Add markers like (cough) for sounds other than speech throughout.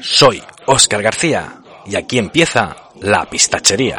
Soy Oscar García y aquí empieza la pistachería.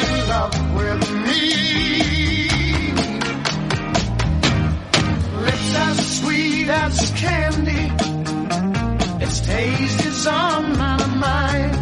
sweet as candy. Its taste is on my mind.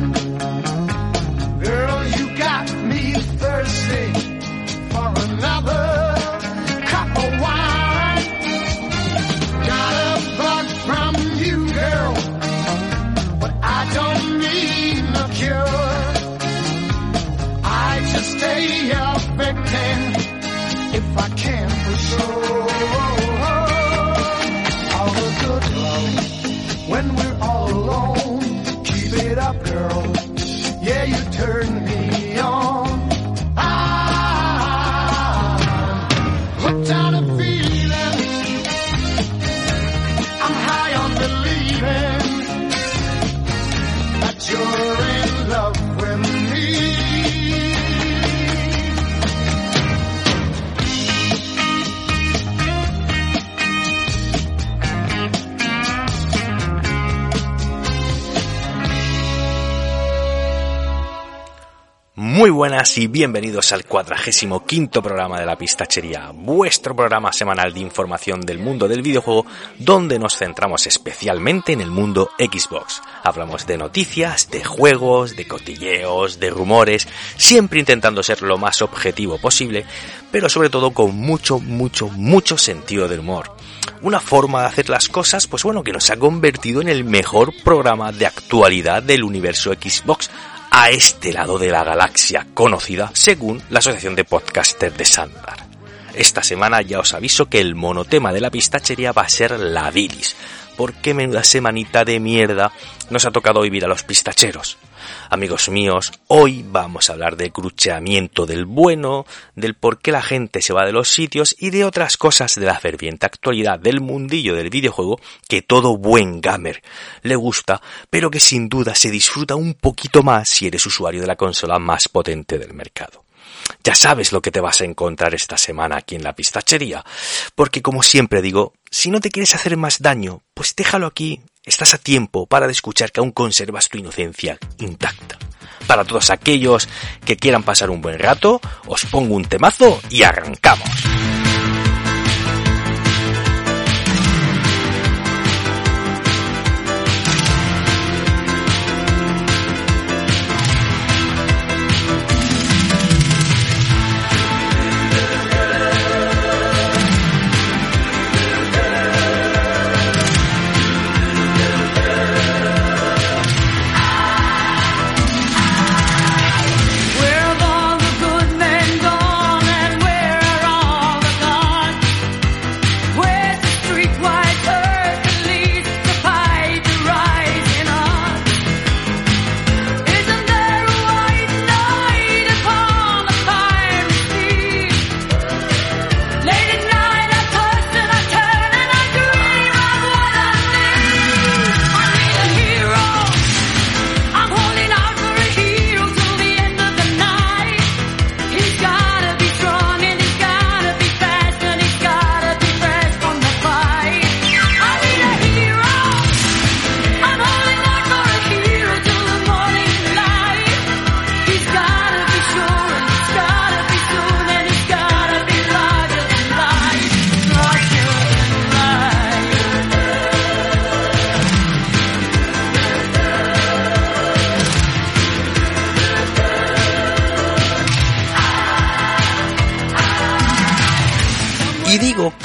Muy buenas y bienvenidos al cuadragésimo quinto programa de la pistachería, vuestro programa semanal de información del mundo del videojuego donde nos centramos especialmente en el mundo Xbox. Hablamos de noticias, de juegos, de cotilleos, de rumores, siempre intentando ser lo más objetivo posible, pero sobre todo con mucho, mucho, mucho sentido del humor. Una forma de hacer las cosas, pues bueno, que nos ha convertido en el mejor programa de actualidad del universo Xbox, a este lado de la galaxia conocida según la Asociación de Podcasters de Sandar. Esta semana ya os aviso que el monotema de la pistachería va a ser la bilis, porque menuda semanita de mierda nos ha tocado vivir a los pistacheros. Amigos míos, hoy vamos a hablar del crucheamiento del bueno, del por qué la gente se va de los sitios y de otras cosas de la ferviente actualidad del mundillo del videojuego que todo buen gamer le gusta, pero que sin duda se disfruta un poquito más si eres usuario de la consola más potente del mercado. Ya sabes lo que te vas a encontrar esta semana aquí en la pistachería, porque como siempre digo, si no te quieres hacer más daño, pues déjalo aquí, estás a tiempo para de escuchar que aún conservas tu inocencia intacta. Para todos aquellos que quieran pasar un buen rato, os pongo un temazo y arrancamos.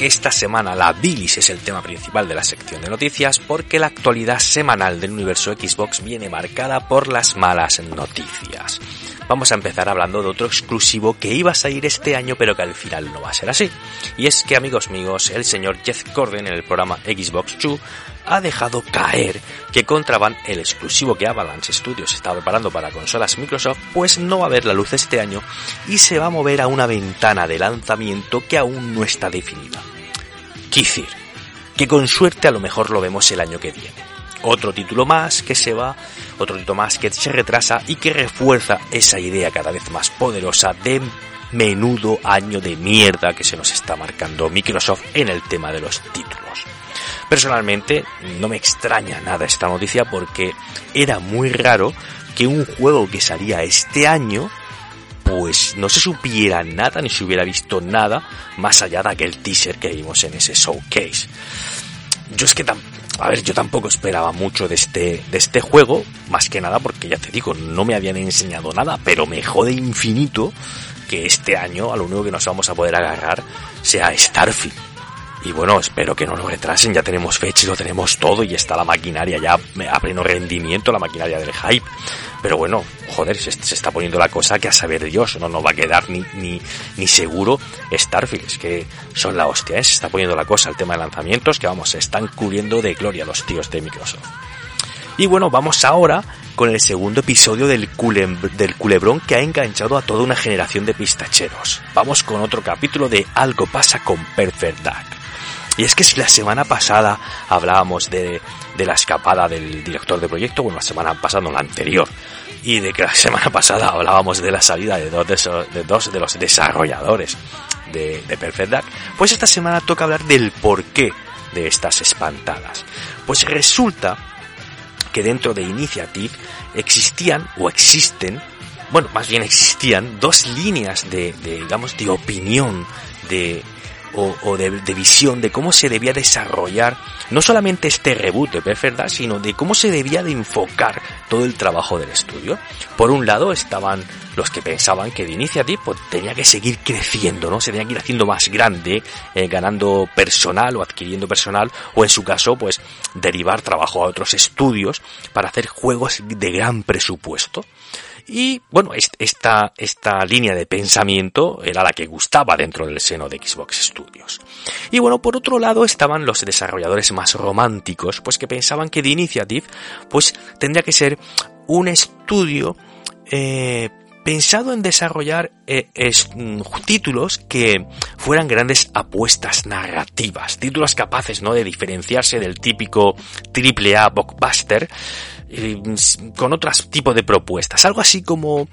Esta semana la bilis es el tema principal de la sección de noticias porque la actualidad semanal del universo Xbox viene marcada por las malas noticias. vamos a empezar hablando de otro exclusivo que iba a salir este año, pero que al final no va a ser así. Y es que, amigos míos, el señor Jeff Gordon en el programa Xbox 2 ha dejado caer que Contraband, el exclusivo que Avalanche Studios está preparando para consolas Microsoft, pues no va a ver la luz este año y se va a mover a una ventana de lanzamiento que aún no está definida. Quisir, que con suerte a lo mejor lo vemos el año que viene. Otro título más que se va, otro título más que se retrasa y que refuerza esa idea cada vez más poderosa de menudo año de mierda que se nos está marcando Microsoft en el tema de los títulos. Personalmente no me extraña nada esta noticia porque era muy raro que un juego que salía este año pues no se supiera nada ni se hubiera visto nada más allá de aquel teaser que vimos en ese showcase. Yo es que a ver, yo tampoco esperaba mucho de este, de este juego, más que nada porque ya te digo, no me habían enseñado nada, pero me jode infinito que este año a lo único que nos vamos a poder agarrar sea Starfield. Y bueno, espero que no lo retrasen, ya tenemos fecha y lo tenemos todo y está la maquinaria ya a pleno rendimiento, la maquinaria del hype. Pero bueno, joder, se, está poniendo la cosa que a saber Dios, no nos va a quedar ni, ni, ni seguro Starfield, es que son la hostia, ¿eh? se está poniendo la cosa el tema de lanzamientos, que vamos, se están cubriendo de gloria los tíos de Microsoft. Y bueno, vamos ahora con el segundo episodio del, del culebrón que ha enganchado a toda una generación de pistacheros. Vamos con otro capítulo de Algo pasa con Perfect Dark. Y es que si la semana pasada hablábamos de, de, la escapada del director de proyecto, bueno, la semana pasada, no la anterior, y de que la (laughs) semana pasada hablábamos de la salida de dos de, de, dos de los desarrolladores de, de Perfect Dark, pues esta semana toca hablar del porqué de estas espantadas. Pues resulta que dentro de Initiative existían o existen, bueno, más bien existían dos líneas de, de digamos, de opinión, de, o, o de, de, visión de cómo se debía desarrollar no solamente este reboot de Perfect Dark, sino de cómo se debía de enfocar todo el trabajo del estudio. Por un lado estaban los que pensaban que de Initiative pues, tenía que seguir creciendo, ¿no? Se tenía que ir haciendo más grande, eh, ganando personal o adquiriendo personal, o en su caso, pues, derivar trabajo a otros estudios para hacer juegos de gran presupuesto. Y bueno, esta, esta línea de pensamiento era la que gustaba dentro del seno de Xbox Studios. Y bueno, por otro lado estaban los desarrolladores más románticos, pues que pensaban que The Initiative, pues tendría que ser un estudio eh, pensado en desarrollar eh, mm, títulos que fueran grandes apuestas narrativas, títulos capaces ¿no? de diferenciarse del típico AAA blockbuster eh, con otros tipos de propuestas, algo así como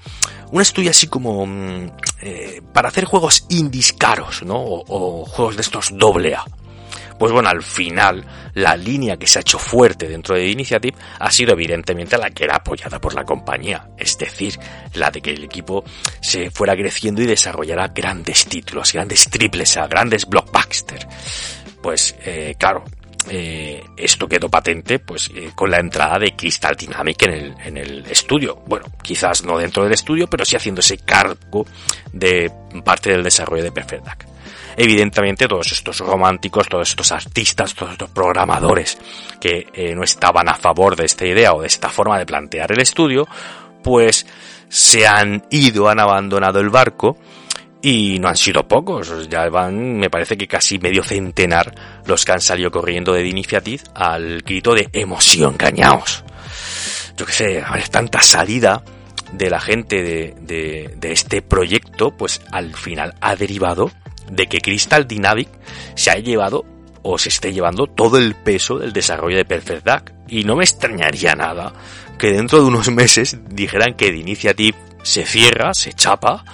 un estudio así como mm, eh, para hacer juegos indies caros, ¿no? O, juegos de estos doble A. Pues bueno, al final, la línea que se ha hecho fuerte dentro de Initiative ha sido evidentemente la que era apoyada por la compañía. Es decir, la de que el equipo se fuera creciendo y desarrollara grandes títulos, grandes triples A, grandes blockbuster. Pues, eh, claro, eh, esto quedó patente pues eh, con la entrada de Crystal Dynamic en el, en el estudio. Bueno, quizás no dentro del estudio, pero sí haciéndose cargo de parte del desarrollo de Perfect Dark evidentemente todos estos románticos, todos estos artistas, todos estos programadores que eh, no estaban a favor de esta idea o de esta forma de plantear el estudio, pues se han ido, han abandonado el barco y no han sido pocos, ya van, me parece que casi medio centenar los que han salido corriendo de Initiative al grito de emoción, cañaos. Yo que sé, a ver, tanta salida de la gente de, de, de este proyecto, pues al final ha derivado de que Crystal Dynamic se ha llevado o se esté llevando todo el peso del desarrollo de Perfect Dark. Y no me extrañaría nada que dentro de unos meses dijeran que de Initiative se cierra, se chapa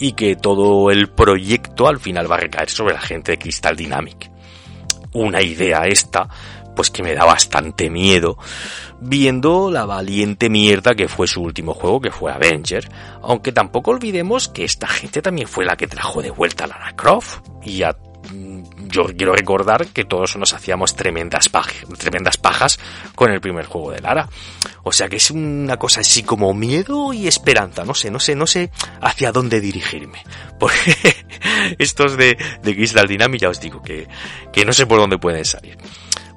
y que todo el proyecto al final va a recaer sobre la gente de Crystal Dynamic. Una idea esta, pues que me da bastante miedo, viendo la valiente mierda que fue su último juego, que fue Avenger, aunque tampoco olvidemos que esta gente también fue la que trajo de vuelta a Lara Croft, y a yo quiero recordar que todos nos hacíamos tremendas, pajas, con el primer juego de Lara. O sea que es una cosa así como miedo y esperanza. No sé, no sé, no sé hacia dónde dirigirme. (laughs) Porque estos de, de Crystal Dynamics ya os digo que, que no sé por dónde pueden salir.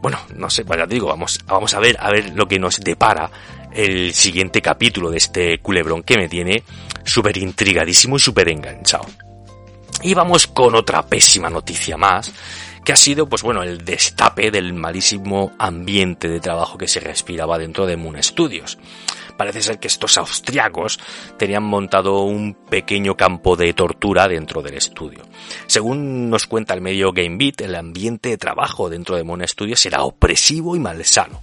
Bueno, no sé, vaya digo, vamos, vamos a ver, a ver lo que nos depara el siguiente capítulo de este culebrón que me tiene súper intrigadísimo y súper enganchado. Y vamos con otra pésima noticia más, que ha sido, pues bueno, el destape del malísimo ambiente de trabajo que se respiraba dentro de Moon Studios. Parece ser que estos austriacos tenían montado un pequeño campo de tortura dentro del estudio. Según nos cuenta el medio GameBeat, el ambiente de trabajo dentro de Moon Studios era opresivo y malsano.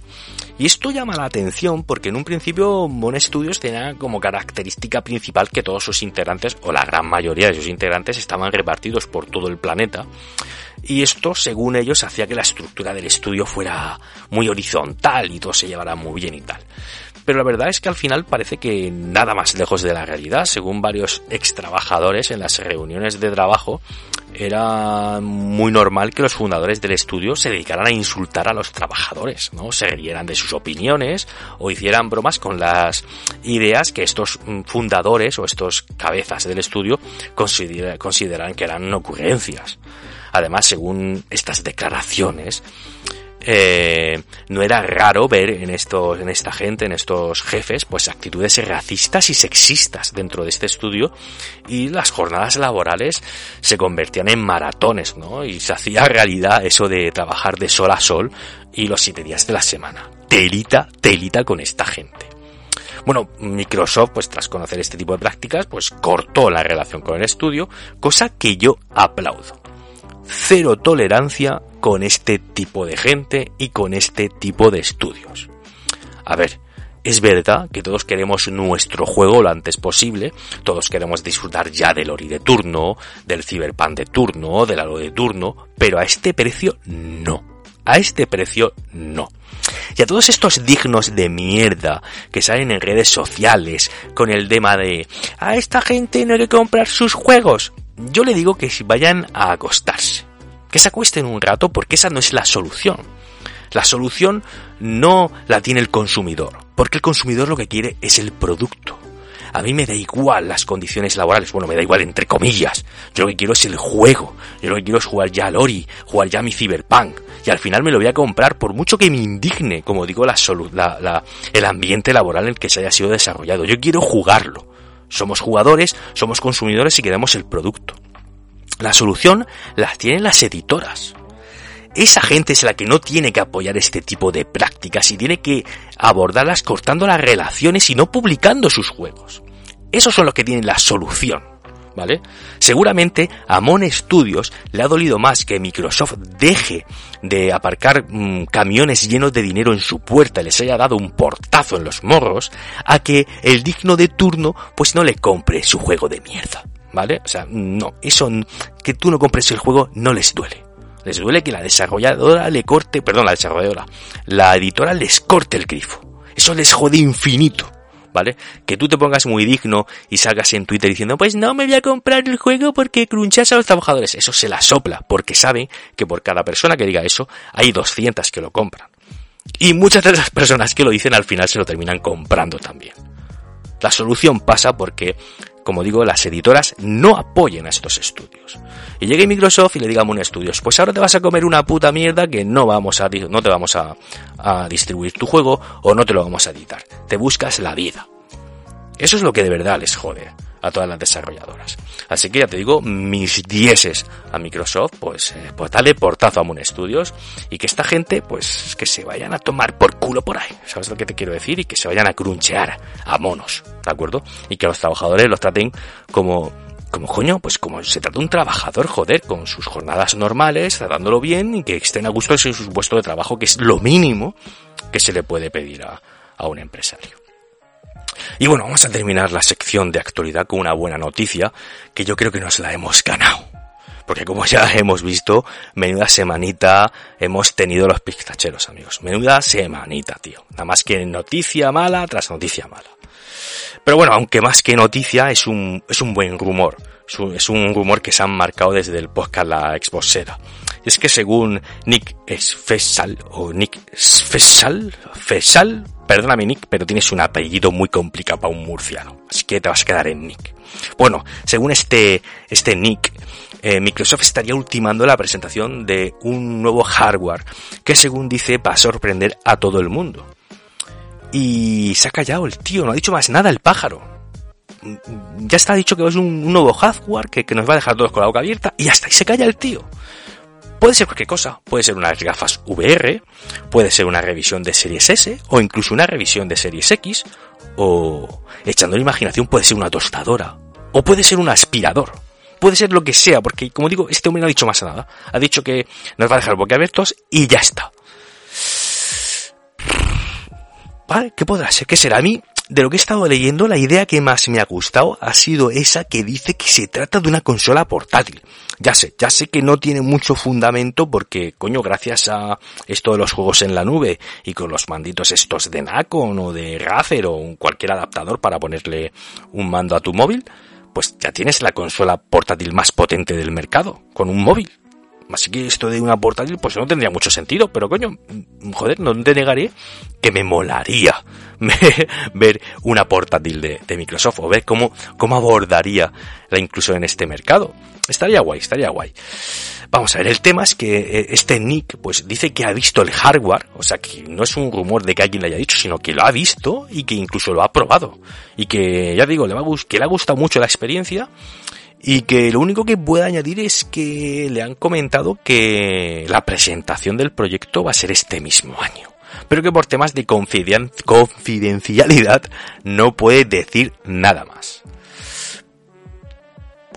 Y esto llama la atención porque en un principio Moon Studios tenía como característica principal que todos sus integrantes, o la gran mayoría de sus integrantes, estaban repartidos por todo el planeta. Y esto, según ellos, hacía que la estructura del estudio fuera muy horizontal y todo se llevara muy bien y tal. Pero la verdad es que al final parece que nada más lejos de la realidad, según varios ex trabajadores en las reuniones de trabajo, era muy normal que los fundadores del estudio se dedicaran a insultar a los trabajadores, ¿no? Se rieran de sus opiniones o hicieran bromas con las ideas que estos mm, fundadores o estos cabezas del estudio considera- consideran que eran ocurrencias. Además, según estas declaraciones, eh, no era raro ver en estos, en esta gente, en estos jefes, pues actitudes racistas y sexistas dentro de este estudio y las jornadas laborales se convertían en maratones, ¿no? Y se hacía realidad eso de trabajar de sol a sol y los siete días de la semana. Telita, telita con esta gente. Bueno, Microsoft, pues tras conocer este tipo de prácticas, pues cortó la relación con el estudio, cosa que yo aplaudo cero tolerancia con este tipo de gente y con este tipo de estudios. A ver, es verdad que todos queremos nuestro juego lo antes posible, todos queremos disfrutar ya del Ori de turno, del Cyberpunk de turno, del Halo de turno, pero a este precio no. A este precio no. Y a todos estos dignos de mierda que salen en redes sociales con el tema de a esta gente no hay que comprar sus juegos, yo le digo que si vayan a acostarse, que se acuesten un rato porque esa no es la solución. La solución no la tiene el consumidor, porque el consumidor lo que quiere es el producto. A mí me da igual las condiciones laborales, bueno, me da igual entre comillas. Yo lo que quiero es el juego. Yo lo que quiero es jugar ya al Ori, jugar ya a mi Cyberpunk. Y al final me lo voy a comprar por mucho que me indigne, como digo, la, la- la- el ambiente laboral en el que se haya sido desarrollado. Yo quiero jugarlo. Somos jugadores, somos consumidores y queremos el producto. La solución la tienen las editoras. Esa gente es la que no tiene que apoyar este tipo de prácticas y tiene que abordarlas cortando las relaciones y no publicando sus juegos. Esos son los que tienen la solución, ¿vale? Seguramente a Mon Studios le ha dolido más que Microsoft deje de aparcar mm, camiones llenos de dinero en su puerta y les haya dado un portazo en los morros a que el digno de turno pues no le compre su juego de mierda, ¿vale? O sea, no, eso que tú no compres el juego no les duele. Les duele que la desarrolladora le corte, perdón, la desarrolladora, la editora les corte el grifo. Eso les jode infinito, ¿vale? Que tú te pongas muy digno y salgas en Twitter diciendo, pues no me voy a comprar el juego porque crunchas a los trabajadores. Eso se la sopla, porque sabe que por cada persona que diga eso, hay 200 que lo compran. Y muchas de las personas que lo dicen al final se lo terminan comprando también. La solución pasa porque, como digo, las editoras no apoyen a estos estudios. Y llegue Microsoft y le diga a Moon Studios, pues ahora te vas a comer una puta mierda que no vamos a, no te vamos a distribuir tu juego o no te lo vamos a editar. Te buscas la vida. Eso es lo que de verdad les jode a todas las desarrolladoras. Así que ya te digo, mis dieces a Microsoft, pues, eh, pues dale portazo a Moon Studios y que esta gente, pues, que se vayan a tomar por culo por ahí. ¿Sabes lo que te quiero decir? Y que se vayan a crunchear a monos, ¿de acuerdo? Y que los trabajadores los traten como, como coño, pues como se trata un trabajador, joder, con sus jornadas normales, tratándolo bien y que estén a gusto en su puesto de trabajo, que es lo mínimo que se le puede pedir a, a un empresario. Y bueno, vamos a terminar la sección de actualidad con una buena noticia que yo creo que nos la hemos ganado. Porque como ya hemos visto, menuda semanita hemos tenido los pistacheros, amigos. Menuda semanita, tío. Nada más que noticia mala tras noticia mala. Pero bueno, aunque más que noticia, es un, es un buen rumor. Es un, rumor que se han marcado desde el podcast La Exposera. Es que según Nick Fesal, o Nick Fesal, Fesal, perdóname Nick, pero tienes un apellido muy complicado para un murciano. Así que te vas a quedar en Nick. Bueno, según este, este Nick, eh, Microsoft estaría ultimando la presentación de un nuevo hardware que según dice va a sorprender a todo el mundo. Y se ha callado el tío, no ha dicho más nada el pájaro. mm, ya está dicho que es un, un nuevo hardware que, que nos va a dejar todos con la boca abierta y hasta ahí se calla el tío. Puede ser cualquier cosa, puede ser unas gafas VR, puede ser una revisión de Series S o incluso una revisión de Series X o echando la imaginación puede ser una tostadora o puede ser un aspirador. Puede ser lo que sea, porque como digo, este hombre no ha dicho más nada. Ha dicho que nos va a dejar boquiabiertos y ya está. ¿Qué podrá ser? ¿Qué será? A mí, de lo que he estado leyendo, la idea que más me ha gustado ha sido esa que dice que se trata de una consola portátil. Ya sé, ya sé que no tiene mucho fundamento porque, coño, gracias a esto de los juegos en la nube y con los manditos estos de Nacon o de Razer o cualquier adaptador para ponerle un mando a tu móvil, pues ya tienes la consola portátil más potente del mercado, con un móvil. Así que esto de una portátil pues no tendría mucho sentido, pero coño, joder, no te negaré que me molaría (laughs) ver una portátil de, Microsoft o ver cómo, cómo abordaría la inclusión en este mercado. Estaría guay, estaría guay. Vamos a ver, el tema es que eh, este Nick pues dice que ha visto el hardware, o sea que no es un rumor de que alguien le haya dicho, sino que lo ha visto y que incluso lo ha probado. Y que, ya digo, le va a que le ha gustado mucho la experiencia y que lo único que puedo añadir es que le han comentado que la presentación del proyecto va a ser este mismo año. Pero que por temas de confiden- confidencialidad no puede decir nada más.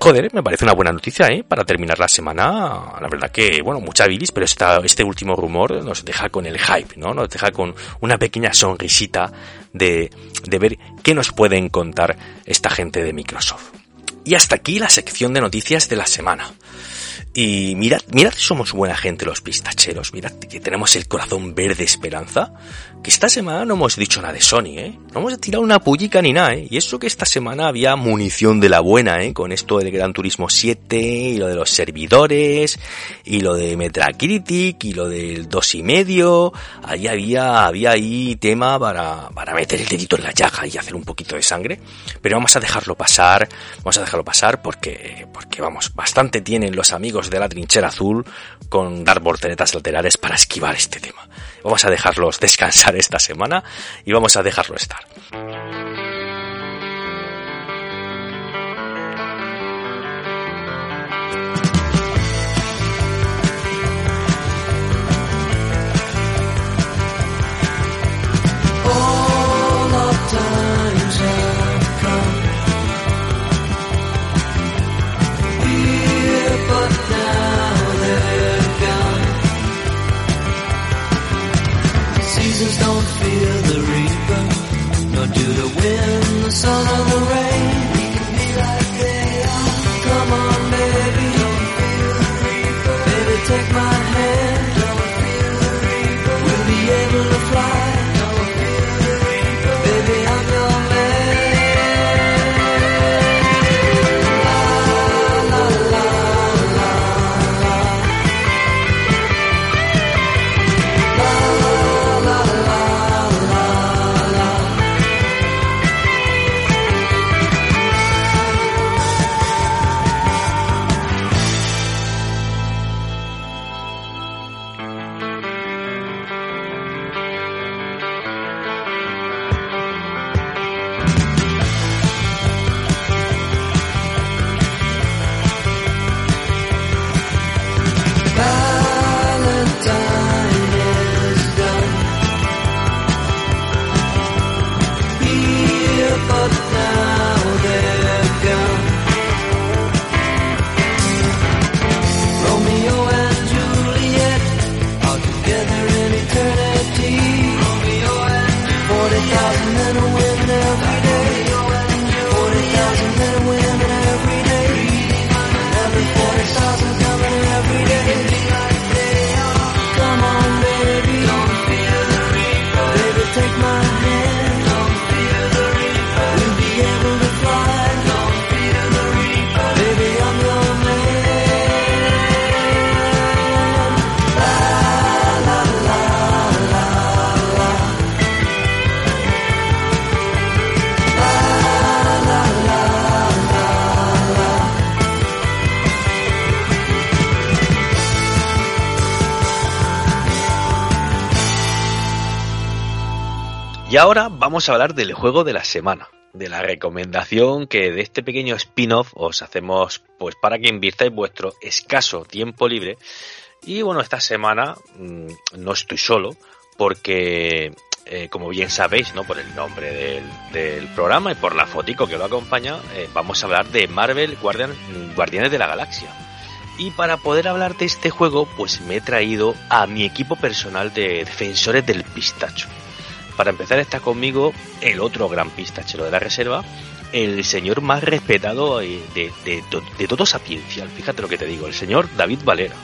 Joder, me parece una buena noticia, ¿eh? Para terminar la semana, la verdad que, bueno, mucha bilis, pero este último rumor nos deja con el hype, ¿no? Nos deja con una pequeña sonrisita de, de ver qué nos pueden contar esta gente de Microsoft. Y hasta aquí la sección de noticias de la semana. Y mirad, mirad somos buena gente los pistacheros, mirad que tenemos el corazón verde esperanza, que esta semana no hemos dicho nada de Sony, ¿eh? No hemos tirado una pullica ni nada, ¿eh? Y eso que esta semana había munición de la buena, ¿eh? Con esto del Gran Turismo 7 y lo de los servidores y lo de Metacritic y lo del dos y medio, ahí había, había ahí tema para, para meter el dedito en la llaga y hacer un poquito de sangre, pero vamos a dejarlo pasar, vamos a dejarlo pasar porque, porque vamos, bastante tienen los amigos de la trinchera azul con dar volteretas laterales para esquivar este tema. Vamos a dejarlos descansar esta semana y vamos a dejarlo estar. Vamos a hablar del juego de la semana. de la recomendación que de este pequeño spin-off os hacemos pues para que invirtáis vuestro escaso tiempo libre. Y bueno, esta semana mm, no estoy solo porque eh, como bien sabéis, ¿no? Por el nombre del, programa y por la fotico que lo acompaña, eh, vamos a hablar de Marvel Guardian- Guardianes de la Galaxia. Y para poder hablar de este juego, pues me he traído a mi equipo personal de defensores del pistacho. Para empezar está conmigo el otro gran pistachero de la reserva, el señor más respetado de, de, todo sapiencial, fíjate lo que te digo, el señor David Valera.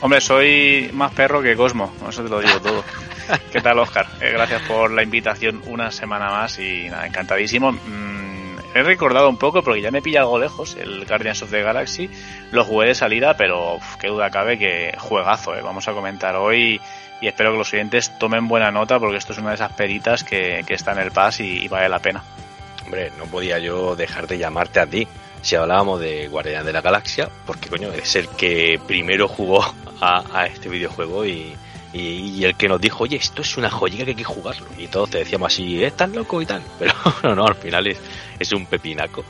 Hombre, soy más perro que Cosmo, eso te lo digo todo. ¿Qué tal, Oscar? Eh, gracias por la invitación una semana más y nada, encantadísimo. Mm, he recordado un poco porque ya me pilla algo lejos el Guardians of the Galaxy. Lo jugué de salida, pero qué duda cabe que juegazo, eh. vamos a comentar hoy y espero que los oyentes tomen buena nota porque esto es una de esas peritas que, que está en el pass y, vale la pena. Hombre, no podía yo dejar de llamarte a ti si hablábamos de Guardianes de la Galaxia, porque coño, es el que primero jugó a, a este videojuego y, y, el que nos dijo, oye, esto es una joyica que hay que jugarlo. Y todos te decíamos así, "Eh, estás loco y tal. (laughs) Pero no, no, al final es, es un pepinaco.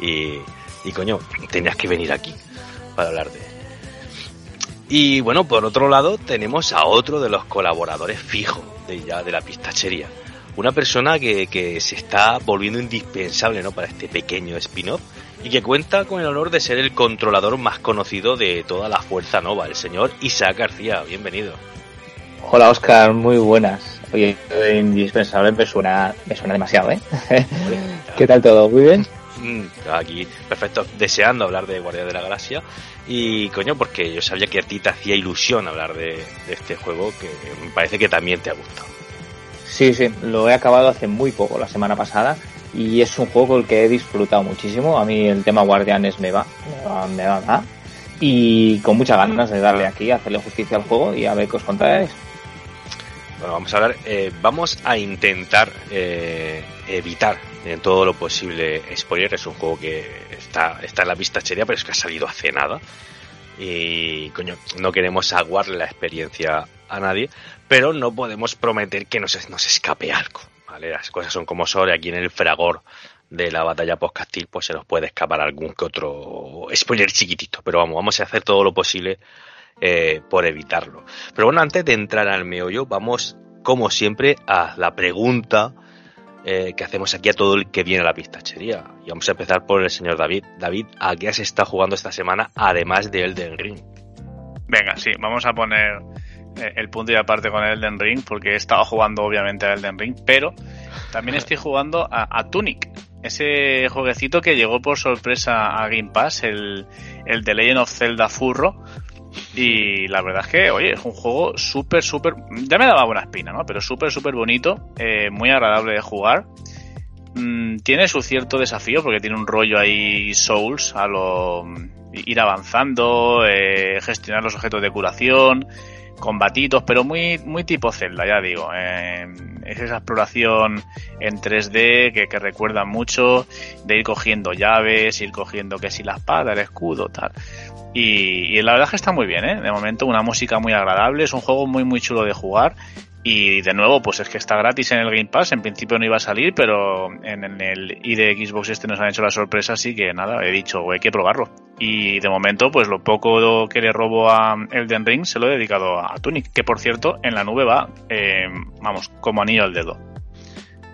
Y, y coño, tenías que venir aquí para hablar de. Y bueno, por otro lado, tenemos a otro de los colaboradores fijos de ya de la pistachería. Una persona que, que se está volviendo indispensable ¿no? para este pequeño spin-off y que cuenta con el honor de ser el controlador más conocido de toda la Fuerza Nova, el señor Isaac García. Bienvenido. Hola Oscar, muy buenas. Oye, indispensable me suena, me suena demasiado, ¿eh? (laughs) ¿Qué tal todo? ¿Muy bien? Mm, Aquí, perfecto, deseando hablar de Guardia de la Galaxia. Y coño, porque yo sabía que a ti te hacía ilusión hablar de, de este juego, que me parece que también te ha gustado. Sí, sí, lo he acabado hace muy poco, la semana pasada, y es un juego con el que he disfrutado muchísimo. A mí el tema Guardianes me va, me va, me va, me va. Y con muchas ganas de darle aquí, hacerle justicia al juego y a ver qué os contáis. Bueno, vamos a ver, eh, vamos a intentar eh, evitar en todo lo posible spoiler. Es un juego que está, está en la pistachería, pero es que ha salido hace nada. Y coño, no queremos aguarle la experiencia a nadie, pero no podemos prometer que nos, nos escape algo. ¿vale? Las cosas son como son, y aquí en el fragor de la batalla post-castil, pues se nos puede escapar algún que otro spoiler chiquitito. Pero vamos, vamos a hacer todo lo posible eh, por evitarlo. Pero bueno, antes de entrar al meollo, vamos, como siempre, a la pregunta eh, que hacemos aquí a todo el que viene a la pistachería. Y vamos a empezar por el señor David. David, ¿a qué has estado jugando esta semana, además de Elden Ring? Venga, sí, vamos a poner eh, el punto y aparte con Elden Ring, porque he estado jugando obviamente a Elden Ring, pero también estoy jugando a, a Tunic, ese jueguecito que llegó por sorpresa a Game Pass, el, el The Legend of Zelda Furro. Y la verdad es que, oye, es un juego súper, súper. Ya me daba buena espina, ¿no? Pero súper, súper bonito, eh, muy agradable de jugar. Mm, tiene su cierto desafío porque tiene un rollo ahí Souls a lo ir avanzando, eh, gestionar los objetos de curación, combatitos, pero muy, muy tipo Zelda, ya digo. Es esa exploración en 3D que, que recuerda mucho de ir cogiendo llaves, ir cogiendo que si la espada, el escudo, tal. Y, la verdad es que está muy bien, ¿eh? De momento una música muy agradable, es un juego muy muy chulo de jugar. Y de nuevo, pues es que está gratis en el Game Pass. En principio no iba a salir, pero en, el i de Xbox este nos han hecho la sorpresa, así que nada, he dicho, hay que probarlo. Y de momento, pues lo poco que le robo a Elden Ring se lo he dedicado a Tunic, que por cierto, en la nube va, eh, vamos, como anillo al dedo.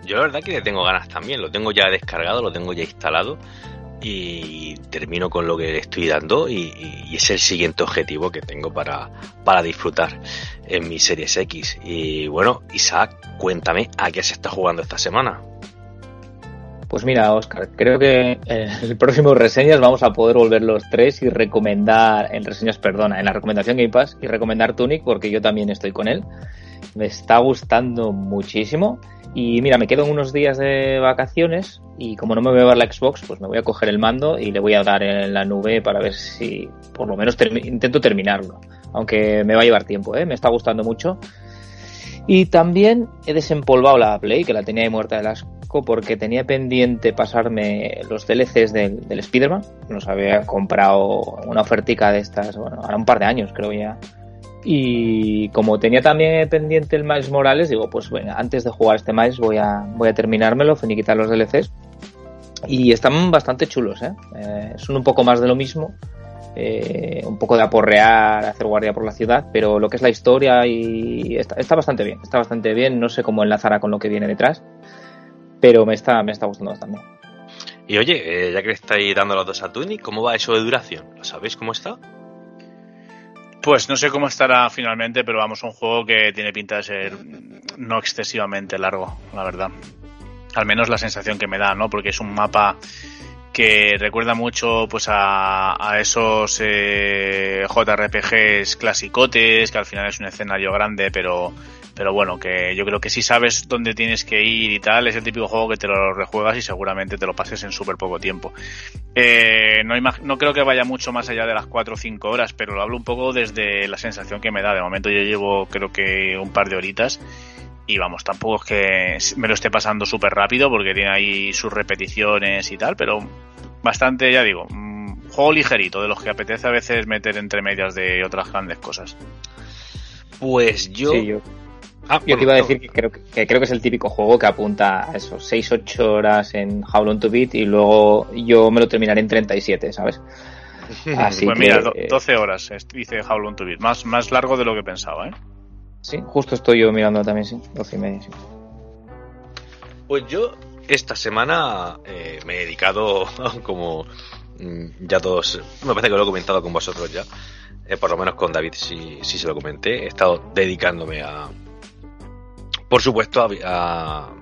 Yo la verdad que le tengo ganas también, lo tengo ya descargado, lo tengo ya instalado y termino con lo que le estoy dando y, es el siguiente objetivo que tengo para, para disfrutar en mi Series X. Y bueno, Isaac, cuéntame a qué se está jugando esta semana. Pues mira, Oscar, creo que en el próximo reseñas vamos a poder volver los tres y recomendar, en reseñas, perdona, en la recomendación Game Pass y recomendar Tunic porque yo también estoy con él. Me está gustando muchísimo. Y mira, me quedo unos días de vacaciones y como no me voy a llevar la Xbox, pues me voy a coger el mando y le voy a dar en la nube para ver si por lo menos intento terminarlo. Aunque me va a llevar tiempo, ¿eh? me está gustando mucho. Y también he desempolvado la Play, que la tenía ahí muerta de asco, porque tenía pendiente pasarme los DLCs del, del Spider-Man. Nos había comprado una ofertica de estas, bueno, ahora un par de años creo ya. Y como tenía también pendiente el Miles Morales, digo, pues bueno, antes de jugar este Miles voy a, voy a terminármelo, finiquitar los DLCs. Y están bastante chulos, ¿eh? Eh, son un poco más de lo mismo. eh, un poco de aporrear, hacer guardia por la ciudad, pero lo que es la historia y está, está bastante bien, está bastante bien, no sé cómo enlazará con lo que viene detrás, pero me está, me está gustando bastante. Y oye, eh, ya que estáis dando los dos a Tunic, ¿cómo va eso de duración? ¿Lo sabéis cómo está? Pues no sé cómo estará finalmente, pero vamos, un juego que tiene pinta de ser no excesivamente largo, la verdad. Al menos la sensación que me da, ¿no? Porque es un mapa que recuerda mucho pues a, a esos eh, JRPGs clasicotes, que al final es un escenario grande, pero pero bueno, que yo creo que si sabes dónde tienes que ir y tal, es el típico juego que te lo rejuegas y seguramente te lo pases en súper poco tiempo. Eh, no, no creo que vaya mucho más allá de las 4 o 5 horas, pero lo hablo un poco desde la sensación que me da. De momento yo llevo creo que un par de horitas y vamos, tampoco es que me lo esté pasando súper rápido porque tiene ahí sus repeticiones y tal, pero bastante, ya digo, mm, juego ligerito, de los que apetece a veces meter entre medias de otras grandes cosas. Pues yo... Sí, yo, Ah, yo te iba a decir que creo, que que creo que es el típico juego que apunta a esos 6-8 horas en How Long to Beat y luego yo me lo terminaré en 37, ¿sabes? (laughs) Así pues que, mira, do- eh, 12 horas, dice How Long to Beat, más, más largo de lo que pensaba, ¿eh? Sí, justo estoy yo mirando también, sí, 12 y media, sí. Pues yo esta semana eh, me he dedicado, (laughs) como mm, ya todos, me parece que lo he comentado con vosotros ya, eh, por lo menos con David sí, sí se lo comenté, he estado dedicándome a, por supuesto, a,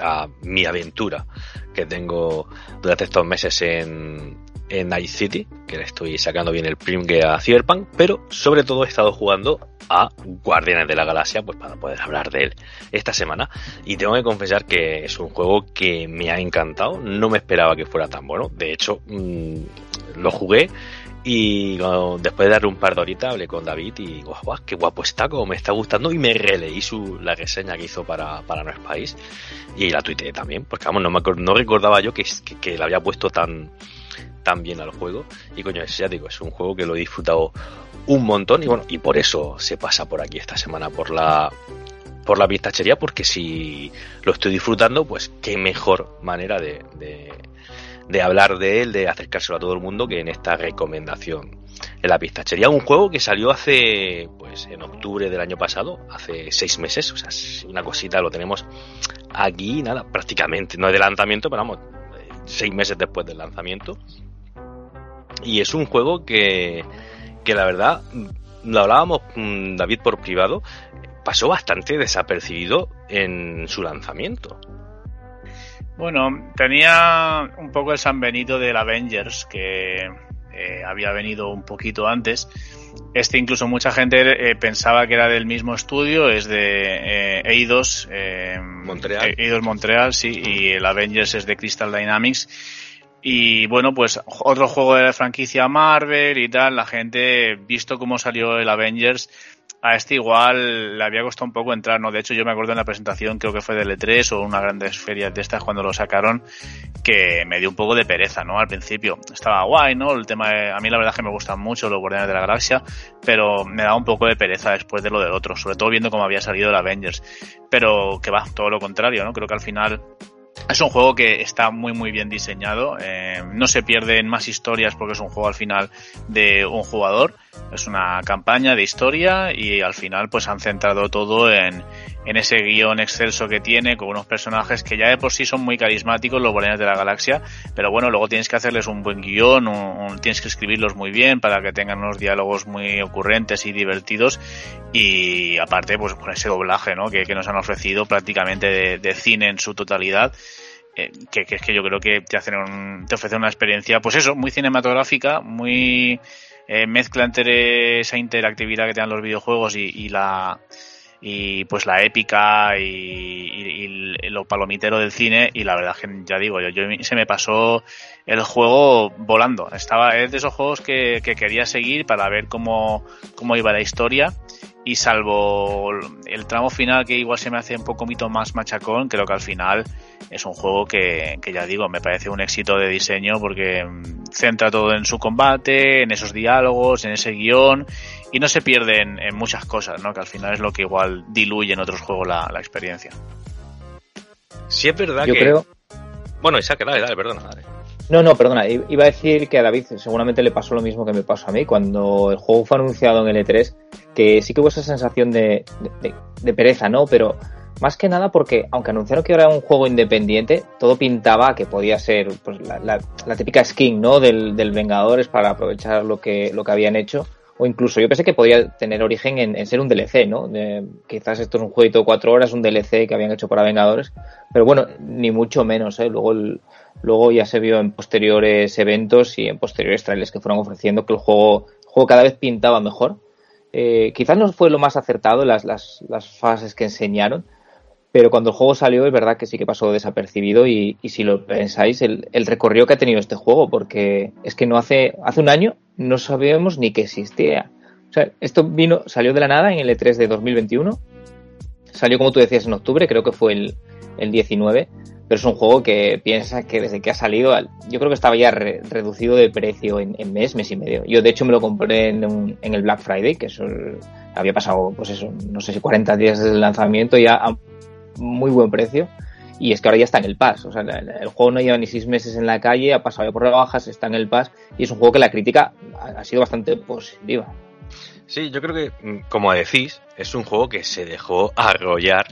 a, mi aventura que tengo durante estos meses en, en Night City, que le estoy sacando bien el primgue a Cyberpunk, pero sobre todo he estado jugando a Guardianes de la Galaxia, pues para poder hablar de él esta semana. Y tengo que confesar que es un juego que me ha encantado. No me esperaba que fuera tan bueno. De hecho, mmm, lo jugué y después de darle un par de horitas hablé con David y guau, guau, qué guapo está, como me está gustando. Y me releí su, la reseña que hizo para, para es País. Y la tuiteé también, porque vamos, no, me, no recordaba yo que, que, le había puesto tan, tan bien al juego. Y coño, es, ya digo, es un juego que lo he disfrutado un montón y bueno, y por eso se pasa por aquí esta semana por la por la pistachería, porque si lo estoy disfrutando, pues qué mejor manera de, de hablar de él, de acercárselo a todo el mundo que en esta recomendación en la pistachería. Un juego que salió hace, pues en octubre del año pasado, hace seis meses, o sea, una cosita, lo tenemos aquí, nada, prácticamente, no es de lanzamiento, pero vamos, eh, seis meses después del lanzamiento. Y es un juego que, que la verdad, mm, lo hablábamos mm, David por privado, pasó bastante desapercibido en su lanzamiento. Bueno, tenía un poco el San Benito del Avengers, que eh, había venido un poquito antes. Este incluso mucha gente eh, pensaba que era del mismo estudio, es de eh, Eidos, eh, Montreal. Eidos Montreal, sí, y el Avengers es de Crystal Dynamics. Y bueno, pues otro juego de la franquicia Marvel y tal, la gente, visto cómo salió el Avengers, a este igual le había costado un poco entrar, ¿no? De hecho, yo me acuerdo en la presentación, creo que fue del E3 o una grandes ferias de estas cuando lo sacaron, que me dio un poco de pereza, ¿no? Al principio estaba guay, ¿no? El tema, de- a mí la verdad es que me gustan mucho los Guardianes de la Galaxia, pero me daba un poco de pereza después de lo del otro, sobre todo viendo cómo había salido el Avengers. Pero que va, todo lo contrario, ¿no? Creo que al final es un juego que está muy muy bien diseñado, eh, no se pierden más historias porque es un juego al final de un jugador, es una campaña de historia y al final pues han centrado todo en, en ese guion excelso que tiene con unos personajes que ya de por sí son muy carismáticos, los Guardianes de la Galaxia, pero bueno, luego tienes que hacerles un buen guion, un- tienes que escribirlos muy bien para que tengan unos diálogos muy ocurrentes y divertidos y aparte pues con ese doblaje ¿no? que, nos han ofrecido prácticamente de, cine en su totalidad eh, que, es que yo creo que te hacen un- te ofrecen una experiencia pues eso muy cinematográfica muy eh, mezcla entre esa interactividad que te los videojuegos y, y la y pues la épica y, y- y lo palomitero del cine y la verdad que ya digo yo, se me pasó el juego volando. Estaba es de esos juegos que, que quería seguir para ver cómo, cómo iba la historia y salvo el tramo final que igual se me hace un poco más machacón, creo que al final es un juego que, que ya digo, me parece un éxito de diseño porque mm, centra todo en su combate, en esos diálogos, en ese guion y no se pierde en, en muchas cosas, ¿no? Que al final es lo que igual diluye en otros juegos la, la experiencia. Sí es verdad Yo que... creo. Bueno, Isaac, dale, dale, perdona. Dale. No, no, perdona. Iba a decir que a David seguramente le pasó lo mismo que me pasó a mí cuando el juego fue anunciado en el E3, que sí que hubo esa sensación de, de- de pereza, ¿no? Pero más que nada porque, aunque anunciaron que era un juego independiente, todo pintaba que podía ser pues, la, la- la típica skin, ¿no? Del, del Vengadores para aprovechar lo que, lo que habían hecho. O incluso yo pensé que podía tener origen en, ser un DLC, ¿no? Quizás esto es un jueguito de cuatro horas, un DLC que habían hecho para Vengadores. Pero bueno, ni mucho menos, ¿eh? Luego, el- luego ya se vio en posteriores eventos y en posteriores trailers que fueron ofreciendo que el juego, juego cada vez pintaba mejor. Eh, quizás no fue lo más acertado las, las, las fases que enseñaron, pero cuando el juego salió es verdad que sí que pasó desapercibido y, y si lo pensáis, el, recorrido que ha tenido este juego, porque es que no hace, hace un año no sabíamos ni que existía. O sea, esto vino, salió de la nada en el E3 de 2021, salió como tú decías en octubre, creo que fue el, el 19, pero es un juego que piensa que desde que ha salido, al- yo creo que estaba ya re- reducido de precio en, mes, mes y medio. Yo de hecho me lo compré en, un- en el Black Friday, que eso había pasado, pues eso, no sé si 40 días desde el lanzamiento ya muy buen precio. Y es que ahora ya está en el Pass. O sea, el, juego no lleva ni seis meses en la calle, ha pasado ya por rebajas, está en el Pass. Y es un juego que la crítica ha, sido bastante positiva. Sí, yo creo que, mm, como decís, es un juego que se dejó arrollar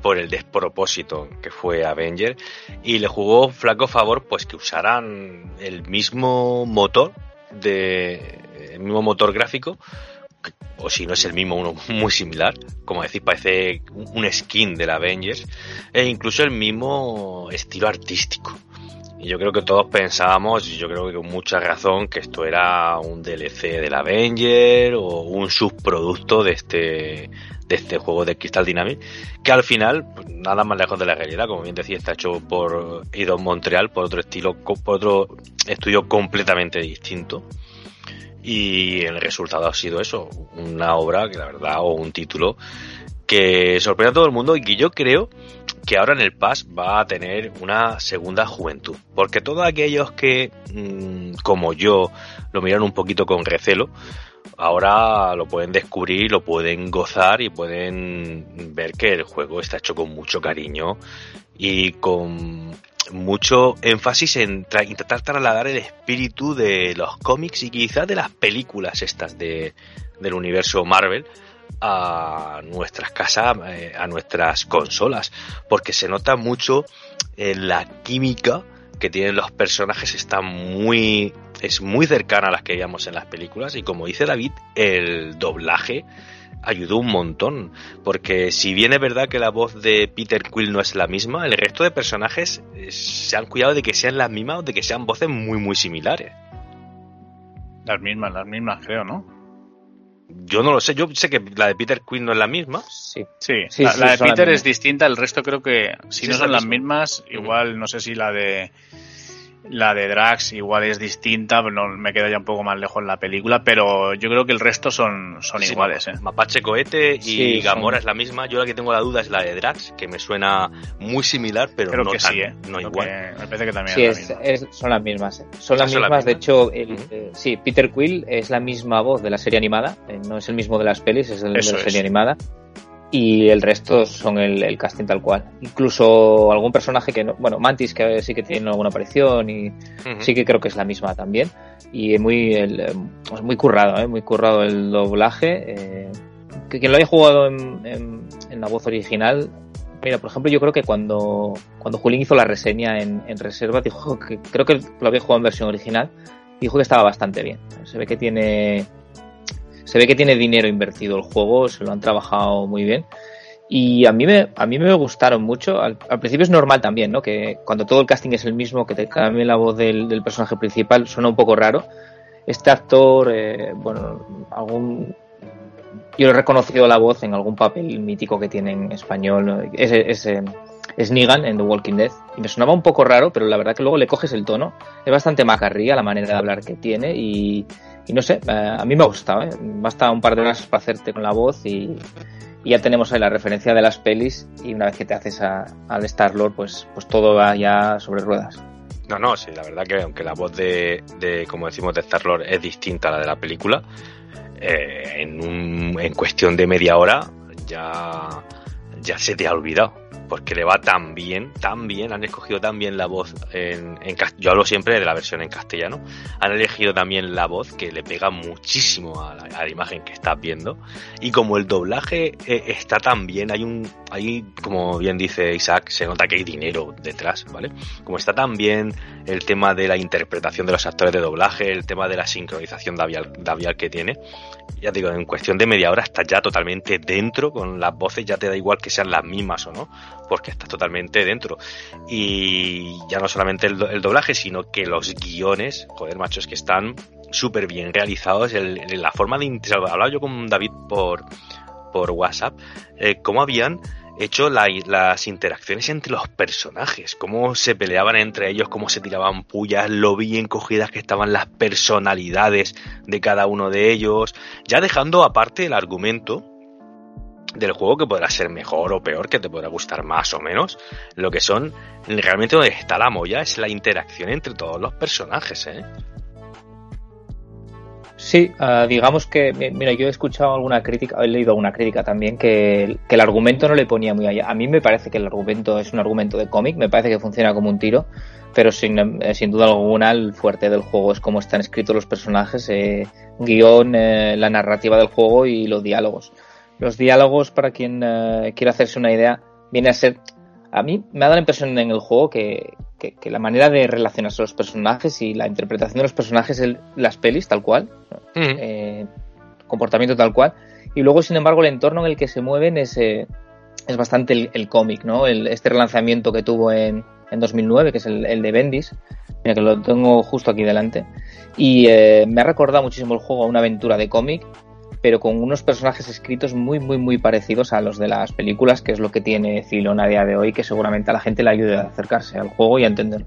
por el despropósito que fue Avenger y le jugó flaco favor pues que usaran el mismo motor de el mismo motor gráfico o si no es el mismo uno (laughs) muy similar como decís parece un skin del Avengers e incluso el mismo estilo artístico y yo creo que todos pensábamos, y yo creo que con mucha razón, que esto era un DLC del Avenger o un subproducto de este, de este juego de Crystal Dynamics, que al final, pues, nada más lejos de la realidad, como bien decía, está hecho por Eidos Montreal, por otro estilo, por otro estudio completamente distinto. Y el resultado ha sido eso, una obra que la verdad, o un título que sorprende a todo el mundo y que yo creo que ahora en el PAS va a tener una segunda juventud. Porque todos aquellos que, mm, como yo, lo miran un poquito con recelo, ahora lo pueden descubrir, lo pueden gozar y pueden ver que el juego está hecho con mucho cariño y con mucho énfasis en intentar trasladar el espíritu de los cómics y quizás de las películas estas de, del universo Marvel a nuestras casas, eh, a nuestras consolas, porque se nota mucho eh, la química que tienen los personajes está muy es muy cercana a las que veíamos en las películas y como dice David el doblaje ayudó un montón porque si bien es verdad que la voz de Peter Quill no es la misma el resto de personajes eh, se han cuidado de que sean las mismas o de que sean voces muy muy similares Las mismas, las mismas, creo, ¿no? Yo no lo sé yo sé que la de Peter Quill no es la misma Sí. Sí, Sí, la, sí, la de Peter es distinta, el resto creo que si Sí, no son la las misma. mismas, igual no sé si la de la de Drax igual es distinta, pero no, me queda ya un poco más lejos la película, pero yo creo que el resto son, son Sí, iguales, ¿eh? Mapache Cohete y Sí, Gamora son- es la misma. Yo la que tengo la duda es la de Drax, que me suena muy similar, pero Creo no que tan- sí, ¿eh? no Creo igual. que me parece que también Sí, es, es- la misma. es- son las mismas. eh. Son las son las mismas. De hecho, el- eh, sí, Peter Quill es la misma voz de la serie animada. eh, no es el mismo de las pelis, es el de Eso la es. serie animada. Y el resto son el, el casting tal cual. Incluso algún personaje que no. Bueno, Mantis, que sí que tiene alguna aparición y sí que creo que es la misma también. Y muy, el, eh, pues muy currado, ¿eh? muy currado el doblaje. eh, que quien lo haya jugado en, en- en la voz original. Mira, por ejemplo, yo creo que cuando, cuando Julín hizo la reseña en, en reserva, dijo que creo que lo había jugado en versión original. Dijo que estaba bastante bien. Se ve que tiene. Se ve que tiene dinero invertido el juego, se lo han trabajado muy bien. Y a mí me, a mí me gustaron mucho. Al, al principio es normal también, ¿no? Que cuando todo el casting es el mismo, que te cambie la voz del, del personaje principal, suena un poco raro. Este actor, eh, bueno, algún. Yo he reconocido la voz en algún papel mítico que tiene en español. Es, es, es Negan en The Walking Dead. Y me sonaba un poco raro, pero la verdad que luego le coges el tono. Es bastante macarría la manera de hablar que tiene y, y no sé, eh, a mí me ha gustado, ¿eh? basta un par de horas para hacerte con la voz y, ya tenemos ahí la referencia de las pelis y una vez que te haces a- al Star-Lord, pues, pues todo va ya sobre ruedas. No, no, sí, la verdad que aunque la voz de, de como decimos, de Star-Lord es distinta a la de la película, eh, en, un, en cuestión de media hora ya, ya se te ha olvidado. Porque le va tan bien, tan bien, han escogido tan bien la voz en, en yo hablo siempre de la versión en castellano, han elegido también la voz que le pega muchísimo a la, imagen que estás viendo. Y como el doblaje eh, está tan bien, hay un, hay, como bien dice Isaac, se nota que hay dinero detrás, ¿vale? Como está tan bien el tema de la interpretación de los actores de doblaje, el tema de la sincronización labial, labial que tiene, ya digo, en cuestión de media hora estás ya totalmente dentro con las voces, ya te da igual que sean las mismas o no, porque estás totalmente dentro. Y ya no solamente el, do- el doblaje, sino que los guiones, joder, machos, que están súper bien realizados, el- el- la forma de... Hablaba yo con David por, por WhatsApp, eh, cómo habían hecho la- las interacciones entre los personajes, cómo se peleaban entre ellos, cómo se tiraban pullas, lo bien cogidas que estaban las personalidades de cada uno de ellos, ya dejando aparte el argumento del juego que podrá ser mejor o peor, que te podrá gustar más o menos, lo que son realmente donde está la molla es la interacción entre todos los personajes, ¿eh? Sí, ah, digamos que, mi- mira, yo he escuchado alguna crítica, he leído alguna crítica también que, que el argumento no le ponía muy allá. A mí me parece que el argumento es un argumento de cómic, me parece que funciona como un tiro, pero sin, eh, sin duda alguna el fuerte del juego es cómo están escritos los personajes, eh, guion, eh, la narrativa del juego y los diálogos. Los diálogos, para quien eh, quiera hacerse una idea, viene a ser... A mí me ha dado la impresión en el juego que, que- que la manera de relacionarse los personajes y la interpretación de los personajes en las pelis, tal cual, eh, comportamiento tal cual. Y luego, sin embargo, el entorno en el que se mueven es, eh, es bastante el, el cómic, ¿no? El- este relanzamiento que tuvo en, en 2009, que es el, el de Bendis, mira que lo tengo justo aquí delante. Y eh, me ha recordado muchísimo el juego a una aventura de cómic, pero con unos personajes escritos muy, muy, muy parecidos a los de las películas, que es lo que tiene Cylon a día de hoy, que seguramente a la gente le ayude a acercarse al juego y a entenderlo.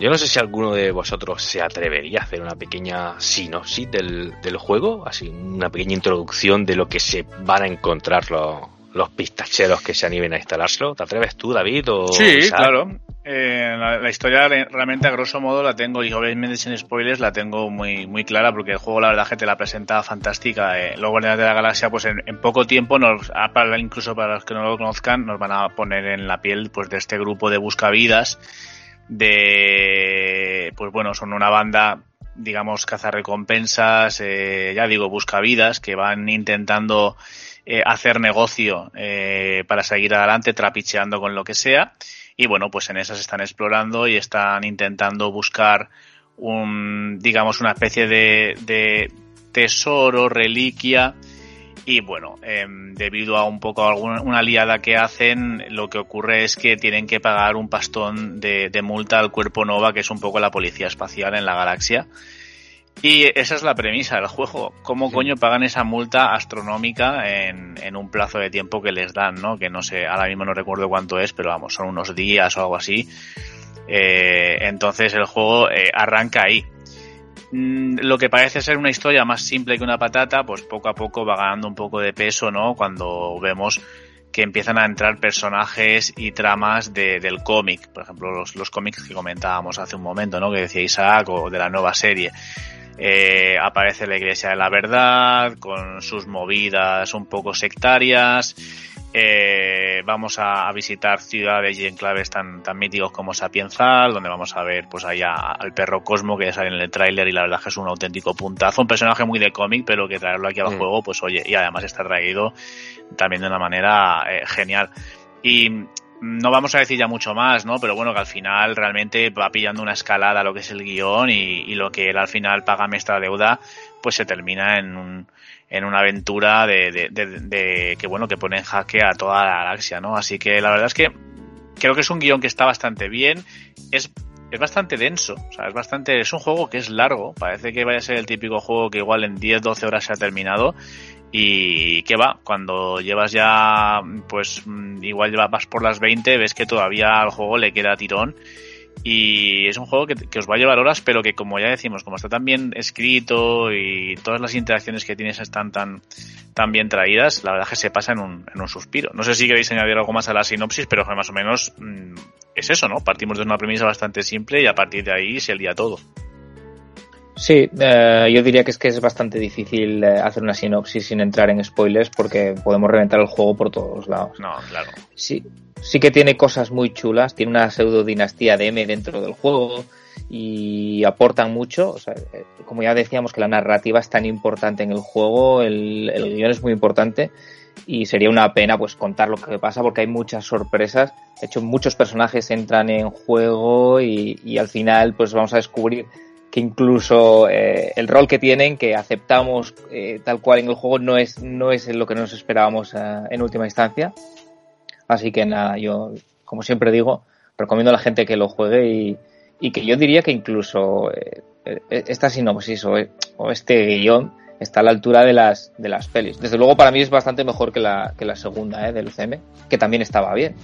Yo no sé si alguno de vosotros se atrevería a hacer una pequeña sinopsis del, del juego, así una pequeña introducción de lo que se van a encontrar los, los pistacheros que se animen a instalárselo. ¿Te atreves tú, David? O Sí, Isaac? claro. Eh, la, la historia re- realmente a grosso modo la tengo y obviamente sin spoilers la tengo muy muy clara porque el juego la verdad que te la presenta fantástica. Eh, los Guardianes de la Galaxia pues en, en poco tiempo nos ah, para- incluso para los que no lo conozcan nos van a poner en la piel pues de este grupo de buscavidas de pues bueno son una banda digamos cazarrecompensas eh, ya digo buscavidas que van intentando eh, hacer negocio eh, para seguir adelante trapicheando con lo que sea y bueno pues en esas están explorando y están intentando buscar un digamos una especie de, de tesoro reliquia y bueno, em, debido a un poco a alguna, una liada que hacen, lo que ocurre es que tienen que pagar un pastón de, de multa al cuerpo Nova, que es un poco la policía espacial en la galaxia. Y esa es la premisa del juego. ¿Cómo coño pagan esa multa astronómica en, en un plazo de tiempo que les dan, ¿no? Que no sé, ahora mismo no recuerdo cuánto es, pero vamos, son unos días o algo así. Eh, entonces el juego eh, arranca ahí. Mm, Lo que parece ser una historia más simple que una patata, pues poco a poco va ganando un poco de peso, ¿no? Cuando vemos que empiezan a entrar personajes y tramas de- del cómic, por ejemplo, los, los cómics que comentábamos hace un momento, ¿no? Que decía Isaac, o de la nueva serie. Eh, aparece la Iglesia de la Verdad, con sus movidas un poco sectarias. Eh, vamos a, a visitar ciudades y enclaves tan, tan míticos como Sapienzal, donde vamos a ver pues allá al perro Cosmo que ya sale en el tráiler y la verdad que es un auténtico puntazo, un personaje muy de cómic, pero que traerlo aquí al Mm. juego, pues oye, y además está traído también de una manera eh, genial. Y no vamos a decir ya mucho más, ¿no? Pero bueno, que al final realmente va pillando una escalada lo que es el guion y, y lo que él al final paga esta deuda, pues se termina en un, en una aventura de, de, de- de- que bueno que pone en jaque a toda la galaxia, ¿no? Así que la verdad es que creo que es un guion que está bastante bien, es es bastante denso, o sea, es bastante es un juego que es largo, parece que vaya a ser el típico juego que igual en 10 12 horas se ha terminado y que va, cuando llevas ya pues mm, igual más por las 20, ves que todavía al juego le queda tirón Y es un juego que, que os va a llevar horas, pero que como ya decimos, como está tan bien escrito y todas las interacciones que tienes están tan, tan bien traídas, la verdad es que se pasa en un, en un suspiro. No sé si queréis añadir algo más a la sinopsis, pero más o menos mm, es eso, ¿no? Partimos de una premisa bastante simple y a partir de ahí se lía todo. Sí, eh, yo diría que es que es bastante difícil eh, hacer una sinopsis sin entrar en spoilers porque podemos reventar el juego por todos lados. No, claro. Sí, sí que tiene cosas muy chulas, tiene una pseudo dinastía de M dentro del juego y aportan mucho. O sea, eh, como ya decíamos que la narrativa es tan importante en el juego, el, el guion es muy importante y sería una pena pues contar lo que pasa porque hay muchas sorpresas. De hecho, muchos personajes entran en juego y, y al final pues vamos a descubrir que incluso eh, el rol que tienen, que aceptamos eh, tal cual en el juego, no es, no es lo que nos esperábamos eh, en última instancia. Así que nada, yo, como siempre digo, recomiendo a la gente que lo juegue y, que yo diría que incluso esta sinopsis o, o este guion está a la altura de las, de las pelis. Desde luego para mí es bastante mejor que la, que la segunda eh, del UCM, que también estaba bien.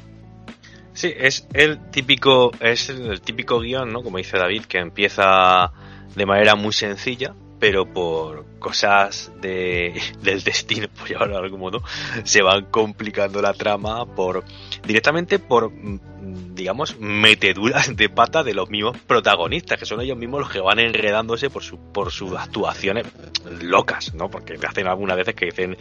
Sí, es el típico, es el típico guion, ¿no? Como dice David, que empieza de manera muy sencilla, pero por cosas de, (laughs) del destino, (laughs) por llamarlo de algún modo, se van complicando la trama por directamente por mm, digamos meteduras de pata de los mismos protagonistas, que son ellos mismos los que van enredándose por su, por sus actuaciones locas, ¿no? Porque hacen algunas veces que dicen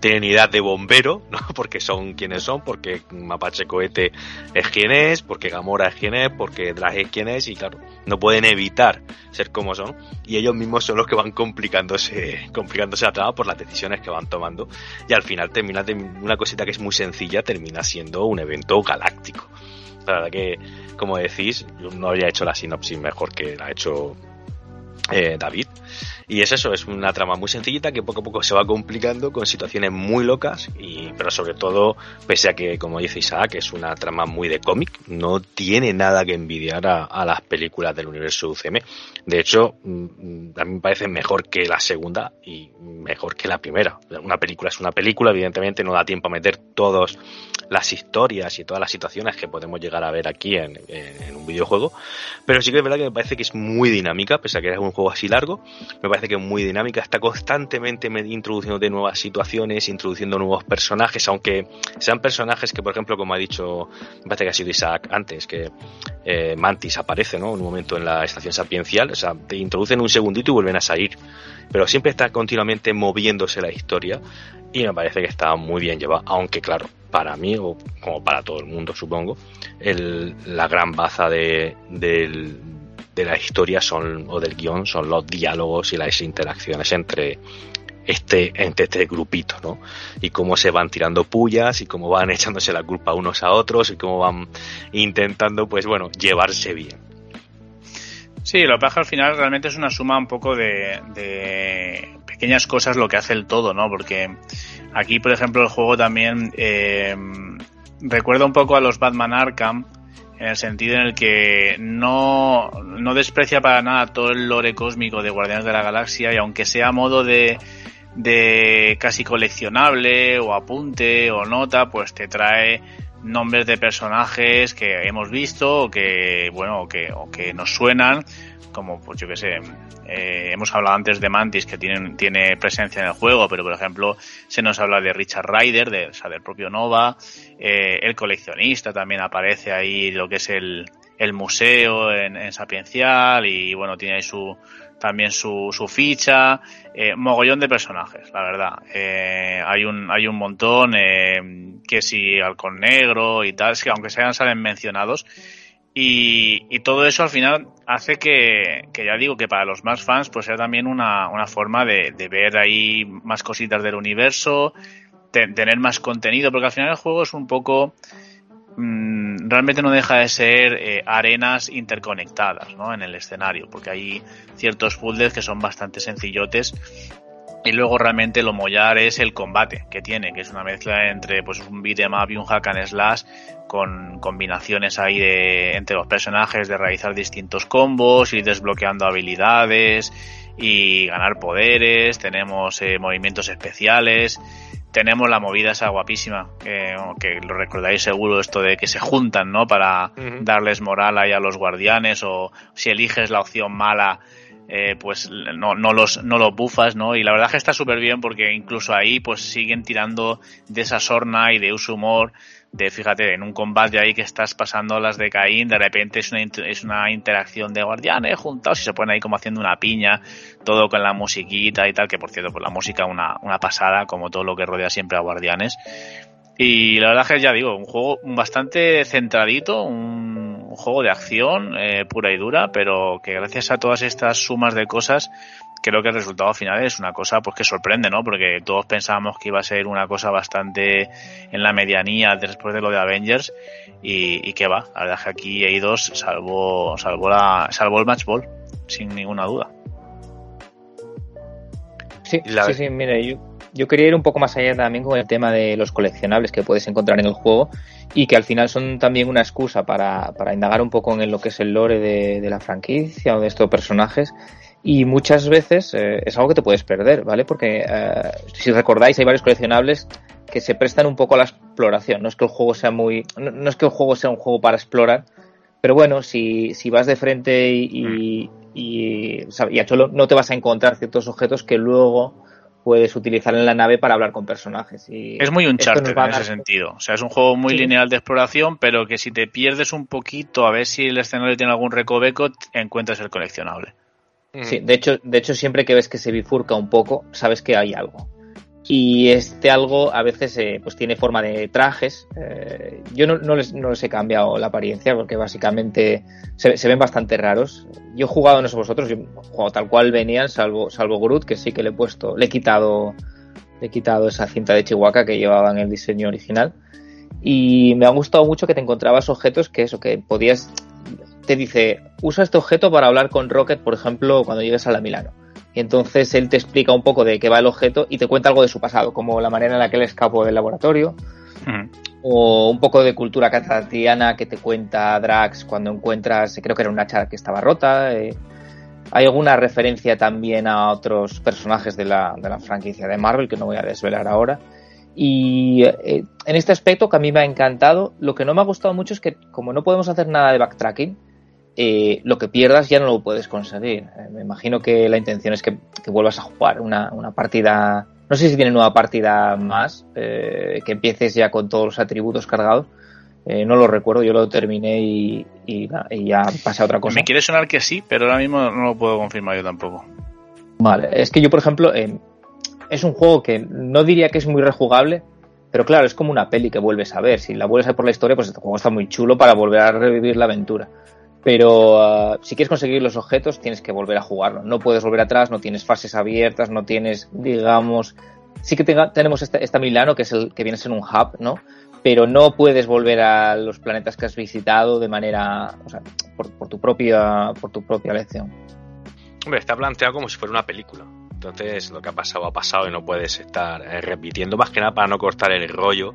tienen edad de bombero, (laughs) ¿no? Porque son quienes son, porque Mapache Cohete es quien es, porque Gamora es quien es, porque Drag es quien es, y claro, no pueden evitar ser como son, y ellos mismos son los que van complicándose, complicándose la trama por las decisiones que van tomando, y al final termina de una cosita que es muy sencilla, termina siendo un evento galáctico. La verdad que, como decís, yo no habría hecho la sinopsis mejor que la ha hecho eh, David. Y es eso, es una trama muy sencillita que poco a poco se va complicando con situaciones muy locas, y, pero sobre todo, pese a que, como dice Isaac, es una trama muy de cómic, no tiene nada que envidiar a, las películas del universo UCM. De hecho, mm, a mí me parece mejor que la segunda y mejor que la primera. Una película es una película, evidentemente no da tiempo a meter todas las historias y todas las situaciones que podemos llegar a ver aquí en, en, en un videojuego, pero sí que es verdad que me parece que es muy dinámica, pese a que es un juego así largo, me parece que es muy dinámica, está constantemente introduciendo de nuevas situaciones, introduciendo nuevos personajes, aunque sean personajes que, por ejemplo, como ha dicho, me parece que ha sido Isaac antes, que eh, Mantis aparece, ¿no? En un momento en la estación sapiencial, o sea, te introducen un segundito y vuelven a salir, pero siempre está continuamente moviéndose la historia y me parece que está muy bien llevado, aunque claro, para mí, o como para todo el mundo supongo, el, la gran baza de, del, de la historia son, o del guion son los diálogos y las interacciones entre este, entre este grupito, ¿no? Y cómo se van tirando pullas y cómo van (laughs) echándose la culpa unos a otros y cómo van intentando, pues bueno, llevarse bien. Sí, lo que al final realmente es una suma un poco de, de, pequeñas cosas lo que hace el todo, ¿no? Porque aquí, por ejemplo, el juego también eh, recuerda un poco a los Batman Arkham, en el sentido en el que no, no desprecia para nada todo el lore cósmico de Guardianes de la Galaxia y aunque sea a modo de, de casi coleccionable o apunte o nota, pues te trae nombres de personajes que hemos visto o que, bueno, o que, o que nos suenan, como pues yo que sé, eh, hemos hablado antes de Mantis que tiene, tiene presencia en el juego, pero por ejemplo se nos habla de Richard Ryder, de, o del propio Nova, eh, el coleccionista también aparece ahí, lo que es el, el museo en, en Sapiencial y bueno, tiene ahí su, también su, su ficha, eh, mogollón de personajes, la verdad. Hay un hay un montón, que si Halcón Negro y tal, que aunque sean salen mencionados, y, y, todo eso al final hace que, que, ya digo que para los más fans pues sea también una, una forma de, de ver ahí más cositas del universo, tener más contenido, porque al final el juego es un poco mmm, realmente no deja de ser eh, arenas interconectadas ¿no? en el escenario, porque hay ciertos puzzles que son bastante sencillotes y luego realmente lo mollar es el combate que tiene, que es una mezcla entre pues un beat'em up y un hack and slash con combinaciones ahí de, entre los personajes de realizar distintos combos, ir desbloqueando habilidades y ganar poderes, tenemos eh, movimientos especiales tenemos la movida esa guapísima, que, que lo recordáis seguro, esto de que se juntan, ¿no? Para darles moral ahí a los guardianes, o si eliges la opción mala, eh, pues no, no los no los bufas, ¿no? Y la verdad que está súper bien porque incluso ahí pues siguen tirando de esa sorna y de ese humor de fíjate en un combate ahí que estás pasando las de Caín de repente es una es una interacción de guardianes juntados y se ponen ahí como haciendo una piña todo con la musiquita y tal que por cierto pues la música una una pasada como todo lo que rodea siempre a guardianes y la verdad es que ya digo, un juego bastante centradito, un, un juego de acción eh, pura y dura, pero que gracias a todas estas sumas de cosas, creo que el resultado final es una cosa pues que sorprende, ¿no? Porque todos pensábamos que iba a ser una cosa bastante en la medianía después de lo de Avengers y, y que va, la verdad es que aquí Eidos salvó, salvó, la, salvó el match ball, sin ninguna duda. Sí, la- sí, sí, mire, yo, yo quería ir un poco más allá también con el tema de los coleccionables que puedes encontrar en el juego y que al final son también una excusa para, para indagar un poco en lo que es el lore de, de la franquicia o de estos personajes. Y muchas veces eh, es algo que te puedes perder, ¿vale? Porque eh, si recordáis hay varios coleccionables que se prestan un poco a la exploración, no es que el juego sea muy... no, no es que el juego sea un juego para explorar, pero bueno, si, si vas de frente y, y, y, o sea, y a Cholo no te vas a encontrar ciertos objetos que luego puedes utilizar en la nave para hablar con personajes. Y Es muy va a en ese sentido. O sea, es un juego muy Sí. lineal de exploración, pero que si te pierdes un poquito a ver si el escenario tiene algún recoveco, encuentras el coleccionable. Sí, de hecho, de hecho, siempre que ves que se bifurca un poco, sabes que hay algo. Y este algo a veces eh, pues tiene forma de trajes. Eh, yo no, no les, no les he cambiado la apariencia porque básicamente se, se ven bastante raros. Yo he jugado, no sé vosotros, yo he jugado tal cual venían, salvo, salvo Groot, que sí que le he puesto, le he quitado, le he quitado esa cinta de Chihuahua que llevaba en el diseño original. Y me ha gustado mucho que te encontrabas objetos que eso, que podías te dice, usa este objeto para hablar con Rocket, por ejemplo, cuando llegues a la Milano. Y entonces él te explica un poco de qué va el objeto y te cuenta algo de su pasado, como la manera en la que él escapó del laboratorio, o un poco de cultura catatiana que te cuenta Drax cuando encuentras, creo que era una hacha que estaba rota. eh. Hay alguna referencia también a otros personajes de la, de la franquicia de Marvel que no voy a desvelar ahora. Y eh, en este aspecto que a mí me ha encantado, lo que no me ha gustado mucho es que como no podemos hacer nada de backtracking, eh, lo que pierdas ya no lo puedes conseguir. Eh, me imagino que la intención es que, que vuelvas a jugar una, una partida, no sé si tiene nueva partida más, eh, que empieces ya con todos los atributos cargados. Eh, no lo recuerdo, yo lo terminé y, y, y ya pasé a otra cosa. Me quiere sonar que sí, pero ahora mismo no lo puedo confirmar yo tampoco. Vale, es que yo, por ejemplo, eh, es un juego que no diría que es muy rejugable, pero claro, es como una peli que vuelves a ver. Si la vuelves a ver por la historia, pues este juego está muy chulo para volver a revivir la aventura. Pero ah, si quieres conseguir los objetos, tienes que volver a jugarlo. No puedes volver atrás, no tienes fases abiertas, no tienes, digamos. Sí que tenga- tenemos esta, esta Milano, que es el que viene a ser un hub, ¿no? Pero no puedes volver a los planetas que has visitado de manera. O sea, por, por tu propia, por tu propia elección. Hombre, está planteado como si fuera una película. Entonces, lo que ha pasado ha pasado y no puedes estar eh, repitiendo, más que nada para no cortar el rollo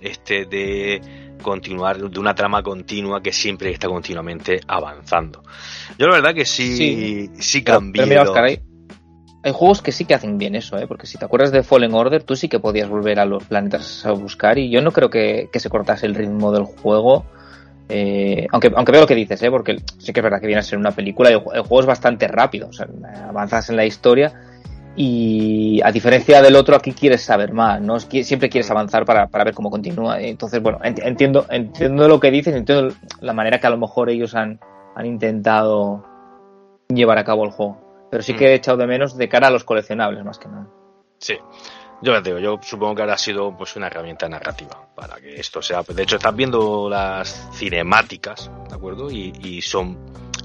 este de continuar de una trama continua que siempre está continuamente avanzando. Yo la verdad que sí, sí, Sí. Cambié. pero mira, los- Oscar, hay, hay juegos que sí que hacen bien eso, ¿eh? Porque si te acuerdas de Fallen Order, tú sí que podías volver a los planetas a buscar y yo no creo que, que se cortase el ritmo del juego. eh, aunque, aunque veo lo que dices, ¿eh? Porque sí que es verdad que viene a ser una película y el, el juego es bastante rápido. O sea, avanzas en la historia y a diferencia del otro aquí quieres saber más, ¿no? Siempre quieres avanzar para, para ver cómo continúa. Entonces, bueno, ent- entiendo, entiendo lo que dices, entiendo la manera que a lo mejor ellos han, han intentado llevar a cabo el juego. Pero sí que he echado de menos de cara a los coleccionables, más que nada. Sí. Yo les digo, yo supongo que habrá sido pues una herramienta narrativa para que esto sea. De hecho, estás viendo las cinemáticas, ¿de acuerdo? Y, y son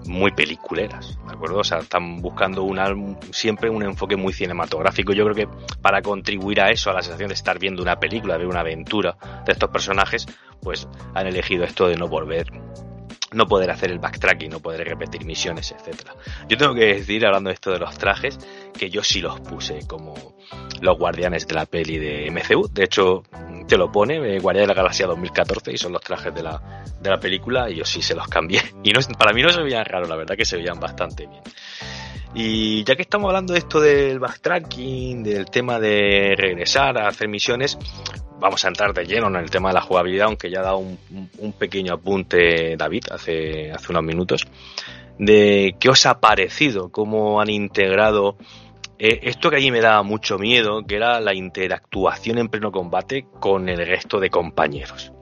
muy peliculeras, ¿de acuerdo? O sea, están buscando una, siempre un enfoque muy cinematográfico. Yo creo que para contribuir a eso, a la sensación de estar viendo una película, de ver una aventura de estos personajes, pues han elegido esto de no volver no poder hacer el backtracking, no poder repetir misiones, etcétera. Yo tengo que decir, hablando de esto de los trajes, que yo sí los puse como los guardianes de la peli de MCU. De hecho, te lo pone, eh, Guardianes de la Galaxia 2014, y son los trajes de la, de la película, y yo sí se los cambié. (laughs) Y no, para mí no se veían raros, la verdad que se veían bastante bien. Y ya que estamos hablando de esto del backtracking, del tema de regresar a hacer misiones, vamos a entrar de lleno en el tema de la jugabilidad, aunque ya ha dado un, pequeño apunte David hace, hace unos minutos, de qué os ha parecido, cómo han integrado eh, esto que allí me daba mucho miedo, que era la interactuación en pleno combate con el resto de compañeros.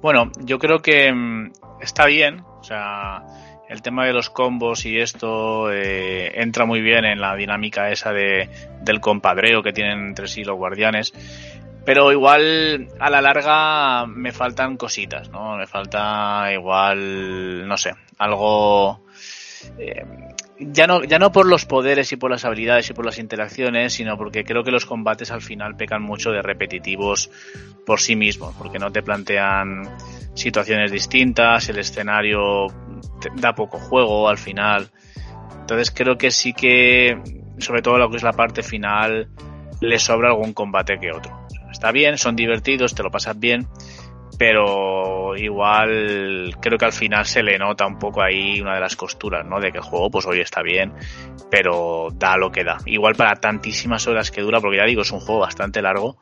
Bueno, yo creo que mm, está bien, o sea, el tema de los combos y esto eh, entra muy bien en la dinámica esa de, del compadreo que tienen entre sí los guardianes, pero igual a la larga me faltan cositas, ¿no? Me falta igual, no sé, algo... eh, ya no, ya no por los poderes y por las habilidades y por las interacciones, sino porque creo que los combates al final pecan mucho de repetitivos por sí mismos, porque no te plantean situaciones distintas, el escenario te da poco juego al final. Entonces creo que sí que, sobre todo lo que es la parte final, le sobra algún combate que otro. Está bien, son divertidos, te lo pasas bien, pero igual creo que al final se le nota un poco ahí una de las costuras, ¿no? De que el juego, pues hoy está bien, pero da lo que da. Igual para tantísimas horas que dura, porque ya digo, es un juego bastante largo,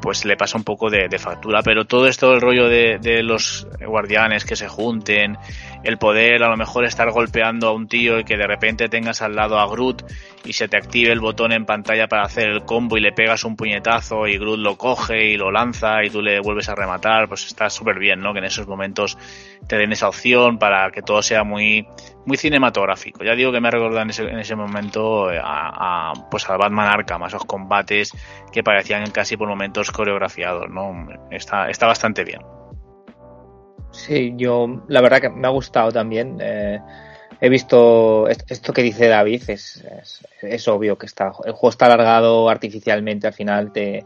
pues le pasa un poco de, factura. Pero todo esto, el rollo de, de los guardianes que se junten, el poder a lo mejor estar golpeando a un tío y que de repente tengas al lado a Groot y se te active el botón en pantalla para hacer el combo y le pegas un puñetazo y Groot lo coge y lo lanza y tú le vuelves a rematar, pues está súper bien, ¿no? Que en esos momentos te den esa opción para que todo sea muy muy cinematográfico. Ya digo que me ha recordado en ese, en ese momento eh, a, pues a Batman Arkham, a esos combates que parecían casi por momentos coreografiados, ¿no? Está, está bastante bien. Sí, yo la verdad que me ha gustado también. eh, he visto est- esto que dice David, es, es, es obvio que está, el juego está alargado artificialmente, al final te,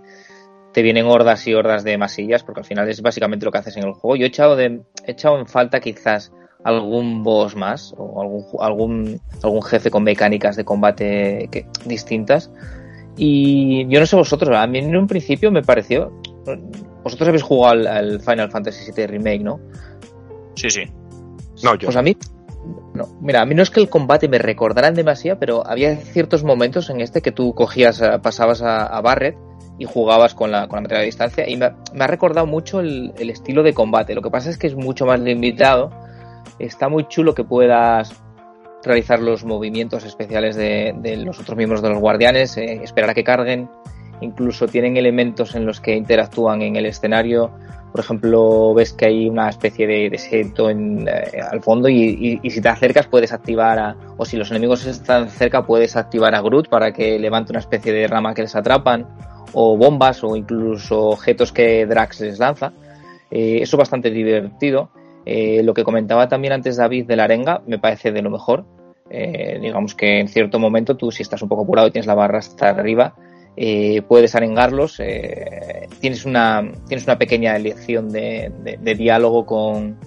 te vienen hordas y hordas de masillas, porque al final es básicamente lo que haces en el juego. Yo he echado, de, he echado en falta quizás algún boss más o algún, algún, algún jefe con mecánicas de combate que, distintas. Y yo no sé vosotros, a mí en un principio me pareció... Vosotros habéis jugado al, al Final Fantasy VII Remake, ¿no? Sí, sí. No, yo. Pues a mí, Mira, a mí no es que el combate me recordara demasiado, pero había ciertos momentos en este que tú cogías, eh, pasabas a, Barret y jugabas con la, con la materia de distancia y me, ha- recordado mucho el, estilo de combate. Lo que pasa es que es mucho más limitado. Está muy chulo que puedas realizar los movimientos especiales de, de los otros miembros de los guardianes, eh, esperar a que carguen. Incluso tienen elementos en los que interactúan en el escenario. Por ejemplo, ves que hay una especie de desierto en, eh, al fondo y, si te acercas puedes activar a, o si los enemigos están cerca puedes activar a Groot para que levante una especie de rama que les atrapan o bombas o incluso objetos que Drax les lanza. Eh, eso es bastante divertido. Eh, lo que comentaba también antes David de la arenga me parece de lo mejor. Digamos que en cierto momento tú si estás un poco apurado y tienes la barra hasta arriba, eh, puedes arengarlos. eh, tienes, una, tienes una pequeña elección de, de- de diálogo con,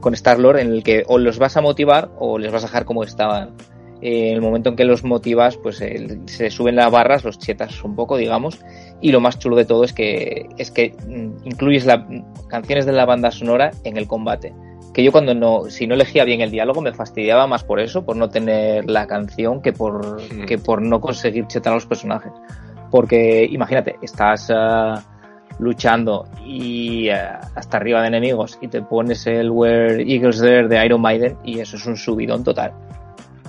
con Star-Lord en el que o los vas a motivar o les vas a dejar como estaban. Eh, en el momento en que los motivas, pues eh, se suben las barras, los chetas un poco, digamos, y lo más chulo de todo es que es que mm, incluyes la, canciones de la banda sonora en el combate. Que yo cuando no, si no elegía bien el diálogo me fastidiaba más por eso, por no tener la canción que por, Mm. que por no conseguir chetar a los personajes. Porque imagínate, estás ah, luchando y ah, hasta arriba de enemigos y te pones el Where Eagles There de Iron Maiden y eso es un subidón total.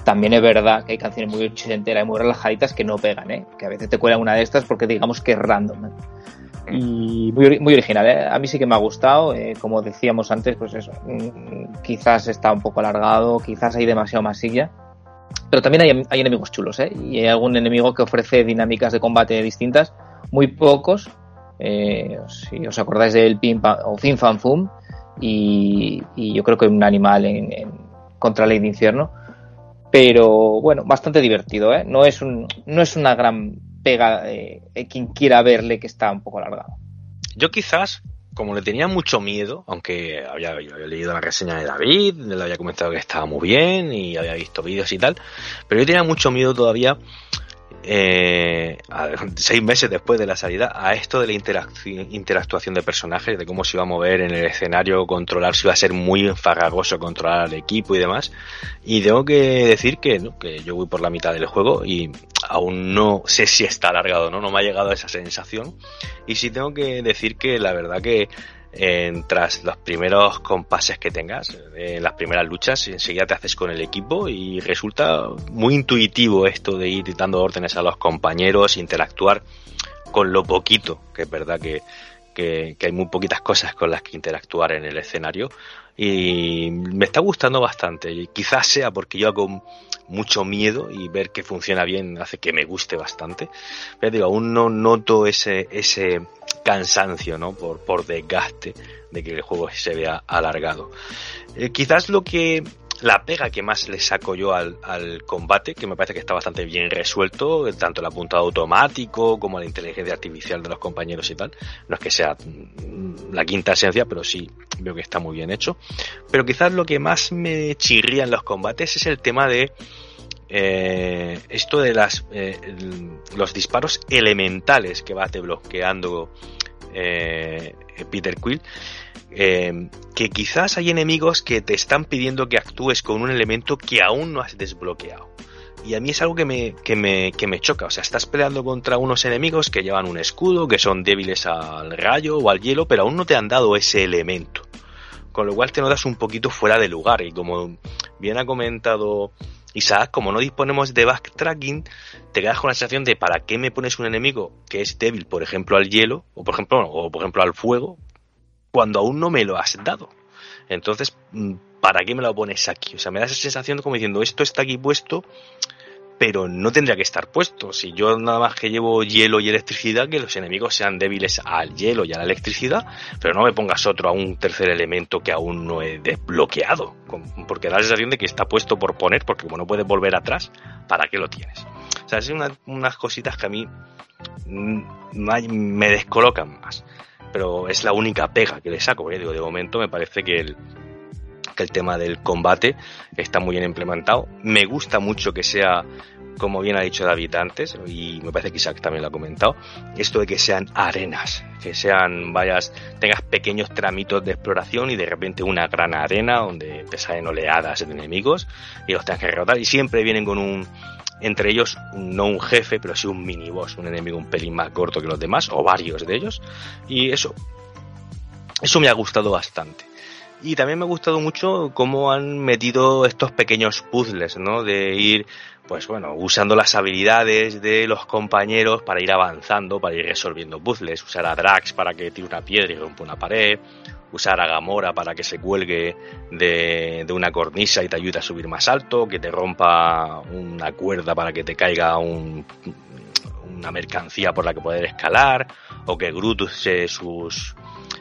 También es verdad que hay canciones muy ochenteras y muy relajaditas que no pegan, ¿eh? que a veces te cuelan una de estas porque digamos que es random. ¿eh? Y muy, muy original, ¿eh? a mí sí que me ha gustado, eh, como decíamos antes, pues eso, mm, quizás está un poco alargado, quizás hay demasiado masilla, pero también hay, hay enemigos chulos, ¿eh? y hay algún enemigo que ofrece dinámicas de combate distintas, muy pocos, eh, si os acordáis del Pim Pam- o Fin Fan Fum, y, y yo creo que un animal en, en contra Ley de Infierno, pero bueno, bastante divertido, ¿eh? No es, un, no es una gran pega quien quiera verle que está un poco alargado. Yo quizás, como le tenía mucho miedo, aunque había, leído la reseña de David, le había comentado que estaba muy bien y había visto vídeos y tal, pero yo tenía mucho miedo todavía eh, a- seis meses después de la salida, a esto de la interactuación de personajes, de cómo se iba a mover en el escenario, controlar, si iba a ser muy farragoso controlar al equipo y demás. Y tengo que decir que, ¿no? que yo voy por la mitad del juego y aún no sé si está alargado, ¿no? No me ha llegado esa sensación. Y sí tengo que decir que la verdad que eh, tras los primeros compases que tengas, en las primeras luchas, enseguida te haces con el equipo y resulta muy intuitivo esto de ir dando órdenes a los compañeros, interactuar con lo poquito, que es verdad que, que, que hay muy poquitas cosas con las que interactuar en el escenario y me está gustando bastante. Y quizás sea porque yo hago mucho miedo y ver que funciona bien hace que me guste bastante. Pero digo aún no noto ese ese cansancio no por por desgaste de que el juego se vea alargado. Eh, quizás lo que la pega que más le saco yo al, al combate, que me parece que está bastante bien resuelto, tanto el apuntado automático como la inteligencia artificial de los compañeros y tal. No es que sea mm, la quinta esencia, pero sí veo que está muy bien hecho. Pero quizás lo que más me chirría en los combates es el tema de eh, esto de las eh, los disparos elementales que va te bloqueando eh, Peter Quill eh, que quizás hay enemigos que te están pidiendo que actúes con un elemento que aún no has desbloqueado. Y a mí es algo que me, que me, que me choca. O sea, estás peleando contra unos enemigos que llevan un escudo, que son débiles al rayo o al hielo, pero aún no te han dado ese elemento. Con lo cual te notas un poquito fuera de lugar. Y como bien ha comentado Isaac, como no disponemos de backtracking, te quedas con la sensación de ¿para qué me pones un enemigo que es débil, por ejemplo, al hielo, o por ejemplo, o por ejemplo al fuego, cuando aún no me lo has dado. Entonces, mm, ¿para qué me lo pones aquí? O sea, me da esa sensación como diciendo, esto está aquí puesto, pero no tendría que estar puesto. Si yo nada más que llevo hielo y electricidad, que los enemigos sean débiles al hielo y a la electricidad, pero no me pongas otro a un tercer elemento que aún no he desbloqueado. Porque da la sensación de que está puesto por poner, porque como no puedes volver atrás, ¿para qué lo tienes? O sea, una- unas cositas que a mí me descolocan más pero es la única pega que le saco. porque, digo, de momento me parece que el, que el tema del combate está muy bien implementado. Me gusta mucho que sea, como bien ha dicho David antes, y me parece que Isaac también lo ha comentado, esto de que sean arenas, que sean, vayas, tengas pequeños tramitos de exploración y de repente una gran arena donde te salen oleadas de enemigos y los tengas que derrotar y siempre vienen con un entre ellos no un jefe, pero sí un mini boss, un enemigo un pelín más corto que los demás, o varios de ellos. Y eso, eso me ha gustado bastante. Y también me ha gustado mucho cómo han metido estos pequeños puzzles, ¿no? De ir, pues bueno, usando las habilidades de los compañeros para ir avanzando, para ir resolviendo puzzles. Usar a Drax para que tire una piedra y rompa una pared. Usar a Gamora para que se cuelgue de, de una cornisa y te ayude a subir más alto. Que te rompa una cuerda para que te caiga un, una mercancía por la que poder escalar. O que Groot use sus,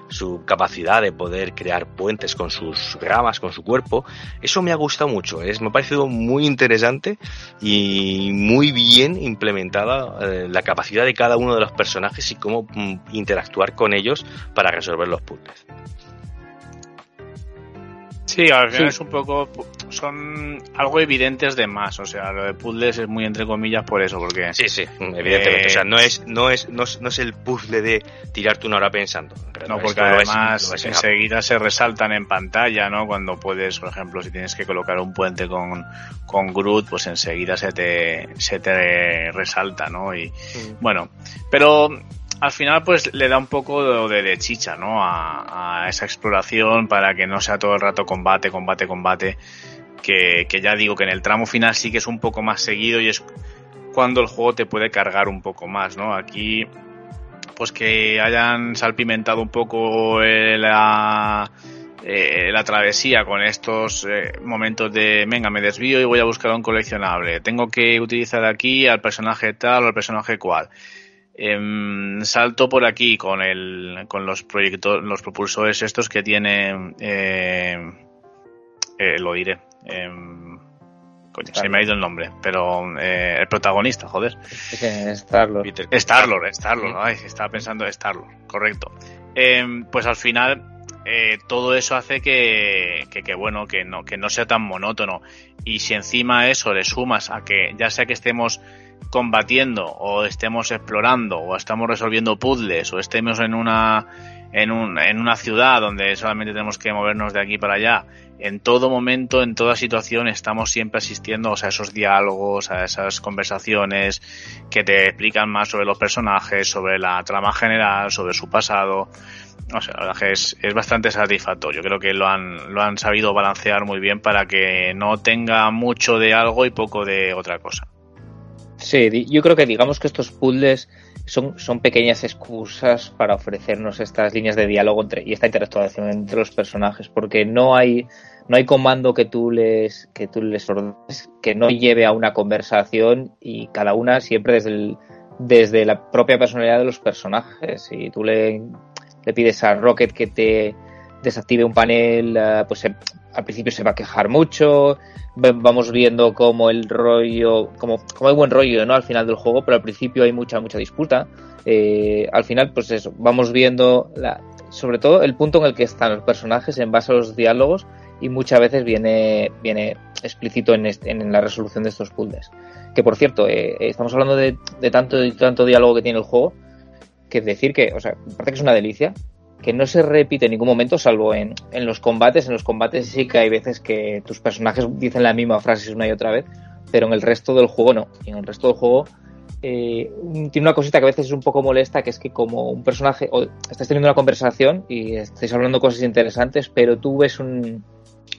su capacidad de poder crear puentes con sus ramas, con su cuerpo. Eso me ha gustado mucho, es, me ha parecido muy interesante y muy bien implementada eh, la capacidad de cada uno de los personajes y cómo mm, interactuar con ellos para resolver los puzzles. Sí, al final Sí. es un poco. Son algo evidentes de más. O sea, lo de puzzles es muy entre comillas por eso, porque. Sí, sí, evidentemente. Eh, o sea, no es, no es, no es, no es el puzzle de tirarte una hora pensando. No, porque además es enseguida se resaltan en pantalla, ¿no? Cuando puedes, por ejemplo, si tienes que colocar un puente con, con Groot, pues enseguida se te, se te resalta, ¿no? Y Japón. bueno, pero al final pues le da un poco de, de chicha, ¿no? A, a esa exploración para que no sea todo el rato combate, combate, combate. Que, que ya digo que en el tramo final sí que es un poco más seguido y es cuando el juego te puede cargar un poco más, ¿no? Aquí pues que hayan salpimentado un poco eh, la, eh, la travesía con estos eh, momentos de, venga, me desvío y voy a buscar un coleccionable. Tengo que utilizar aquí al personaje tal o al personaje cual. Em, salto por aquí con el con los proyectos los propulsores estos que tiene eh, eh, lo diré em, coño, se me ha ido el nombre pero eh, el protagonista joder Star-Lord. Star-Lord, Star-Lord, ay, estaba pensando Star-Lord, correcto. Em, pues al final eh, todo eso hace que, que, que, bueno, que no, que no sea tan monótono. Y si encima a eso le sumas a que ya sea que estemos combatiendo o estemos explorando o estamos resolviendo puzzles o estemos en una en, un, en una ciudad donde solamente tenemos que movernos de aquí para allá en todo momento en toda situación estamos siempre asistiendo o sea, a esos diálogos a esas conversaciones que te explican más sobre los personajes sobre la trama general sobre su pasado o sea, la verdad que es, es bastante satisfactorio. Creo que lo han, lo han sabido balancear muy bien para que no tenga mucho de algo y poco de otra cosa. Sí, yo creo que digamos que estos puzzles son, son pequeñas excusas para ofrecernos estas líneas de diálogo entre, y esta interactuación entre los personajes, porque no hay, no hay comando que tú les, que tú les ordenes que no lleve a una conversación y cada una siempre desde el, desde la propia personalidad de los personajes. Si tú le, le pides a Rocket que te desactive un panel, eh, pues al principio se va a quejar mucho, vamos viendo cómo el rollo, como, como hay buen rollo, ¿no? Al final del juego, pero al principio hay mucha, mucha disputa. Eh, al final, pues eso, vamos viendo la, sobre todo el punto en el que están los personajes en base a los diálogos y muchas veces viene, viene explícito en, este- en la resolución de estos puzzles. Que por cierto, eh, estamos hablando de, de tanto y tanto diálogo que tiene el juego, que decir que, o sea, parece que es una delicia, que no se repite en ningún momento, salvo en, en los combates. En los combates sí que hay veces que tus personajes dicen la misma frase una y otra vez, pero en el resto del juego no. Y en el resto del juego eh, tiene una cosita que a veces es un poco molesta, que es que como un personaje, o estás teniendo una conversación y estáis hablando cosas interesantes, pero tú ves un,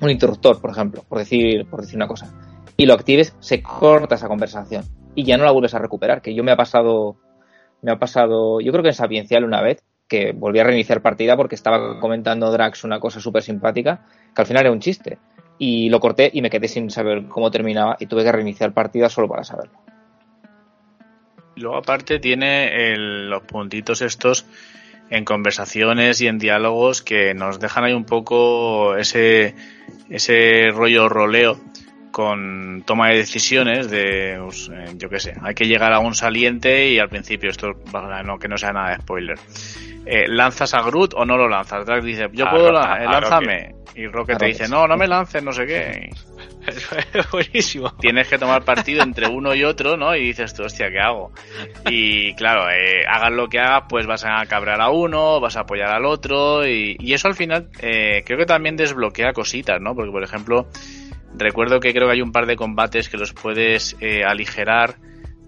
un interruptor, por ejemplo, por decir, por decir una cosa, y lo actives, se corta esa conversación y ya no la vuelves a recuperar, que yo me ha pasado, me ha pasado, yo creo que en Sapiencial una vez, que volví a reiniciar partida porque estaba comentando Drax una cosa súper simpática, que al final era un chiste. Y lo corté y me quedé sin saber cómo terminaba y tuve que reiniciar partida solo para saberlo. Luego aparte tiene el- los puntitos estos en conversaciones y en diálogos que nos dejan ahí un poco ese, ese rollo roleo con toma de decisiones de, pues, eh, yo qué sé, hay que llegar a un saliente y al principio, esto para no, que no sea nada de spoiler, eh, ¿lanzas a Groot o no lo lanzas? Drax dice, yo A puedo, la- eh, lánzame. Y Rocket te dice, no, no me lances, no sé qué. (laughs) Es buenísimo. tienes que tomar partido entre uno y otro, ¿no? Y dices tú, hostia, ¿qué hago? Y claro, eh, hagas lo que hagas, pues vas a cabrear a uno, vas a apoyar al otro, y, y eso al final eh, creo que también desbloquea cositas, ¿no? Porque, por ejemplo, recuerdo que creo que hay un par de combates que los puedes eh, aligerar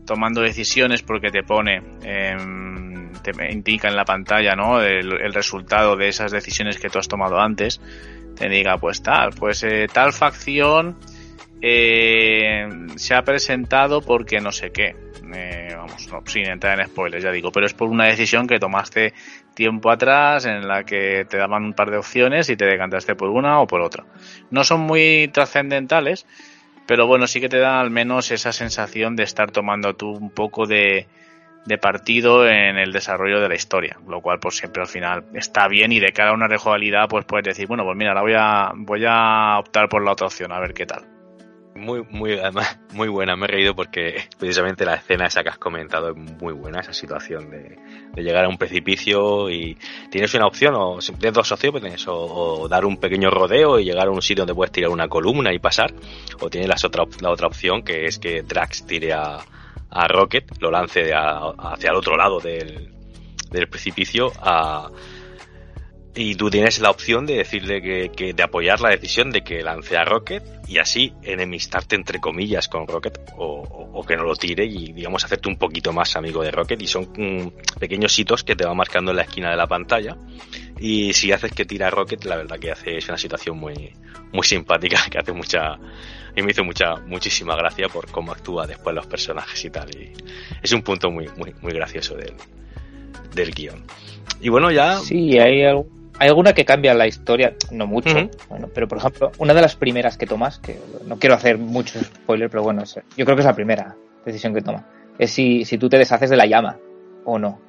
tomando decisiones porque te pone, em, te indica en la pantalla, ¿no? El, resultado de esas decisiones que tú has tomado antes. Te diga, pues tal, pues eh, tal facción eh, se ha presentado porque no sé qué. Vamos, no, sin entrar en spoilers, ya digo, pero es por una decisión que tomaste tiempo atrás en la que te daban un par de opciones y te decantaste por una o por otra. No son muy trascendentales, pero bueno, sí que te dan al menos esa sensación de estar tomando tú un poco de, de partido en el desarrollo de la historia, lo cual pues siempre al final está bien y de cara a una rejugabilidad pues puedes decir, bueno, pues mira, ahora voy a, voy a optar por la otra opción, a ver qué tal. Muy, muy, además, (laughs) muy buena. Me he reído porque precisamente la escena esa que has comentado es muy buena, esa situación de, llegar a un precipicio y tienes una opción, o tienes dos opciones, o, o dar un pequeño rodeo y llegar a un sitio donde puedes tirar una columna y pasar, o tienes las otra, la otra opción que es que Drax tire a, a Rocket, lo lance a- hacia el otro lado del, del precipicio a, y tú tienes la opción de decirle que, que- de apoyar la decisión de que lance a Rocket y así enemistarte entre comillas con Rocket o, o- que no lo tire y digamos hacerte un poquito más amigo de Rocket. Y son mm, pequeños hitos que te va marcando en la esquina de la pantalla. Y si haces que tira Rocket la verdad que hace es una situación muy muy simpática (laughs) que hace mucha y me hizo mucha muchísima gracia por cómo actúa después los personajes y tal. Y es un punto muy muy muy gracioso del del guion. Y bueno ya Sí, hay, al- hay alguna que cambia la historia, no mucho, bueno, pero por ejemplo, una de las primeras que tomas, que no quiero hacer mucho spoiler, pero bueno, yo creo que es la primera decisión que toma, es si, si tú te deshaces de la llama o no.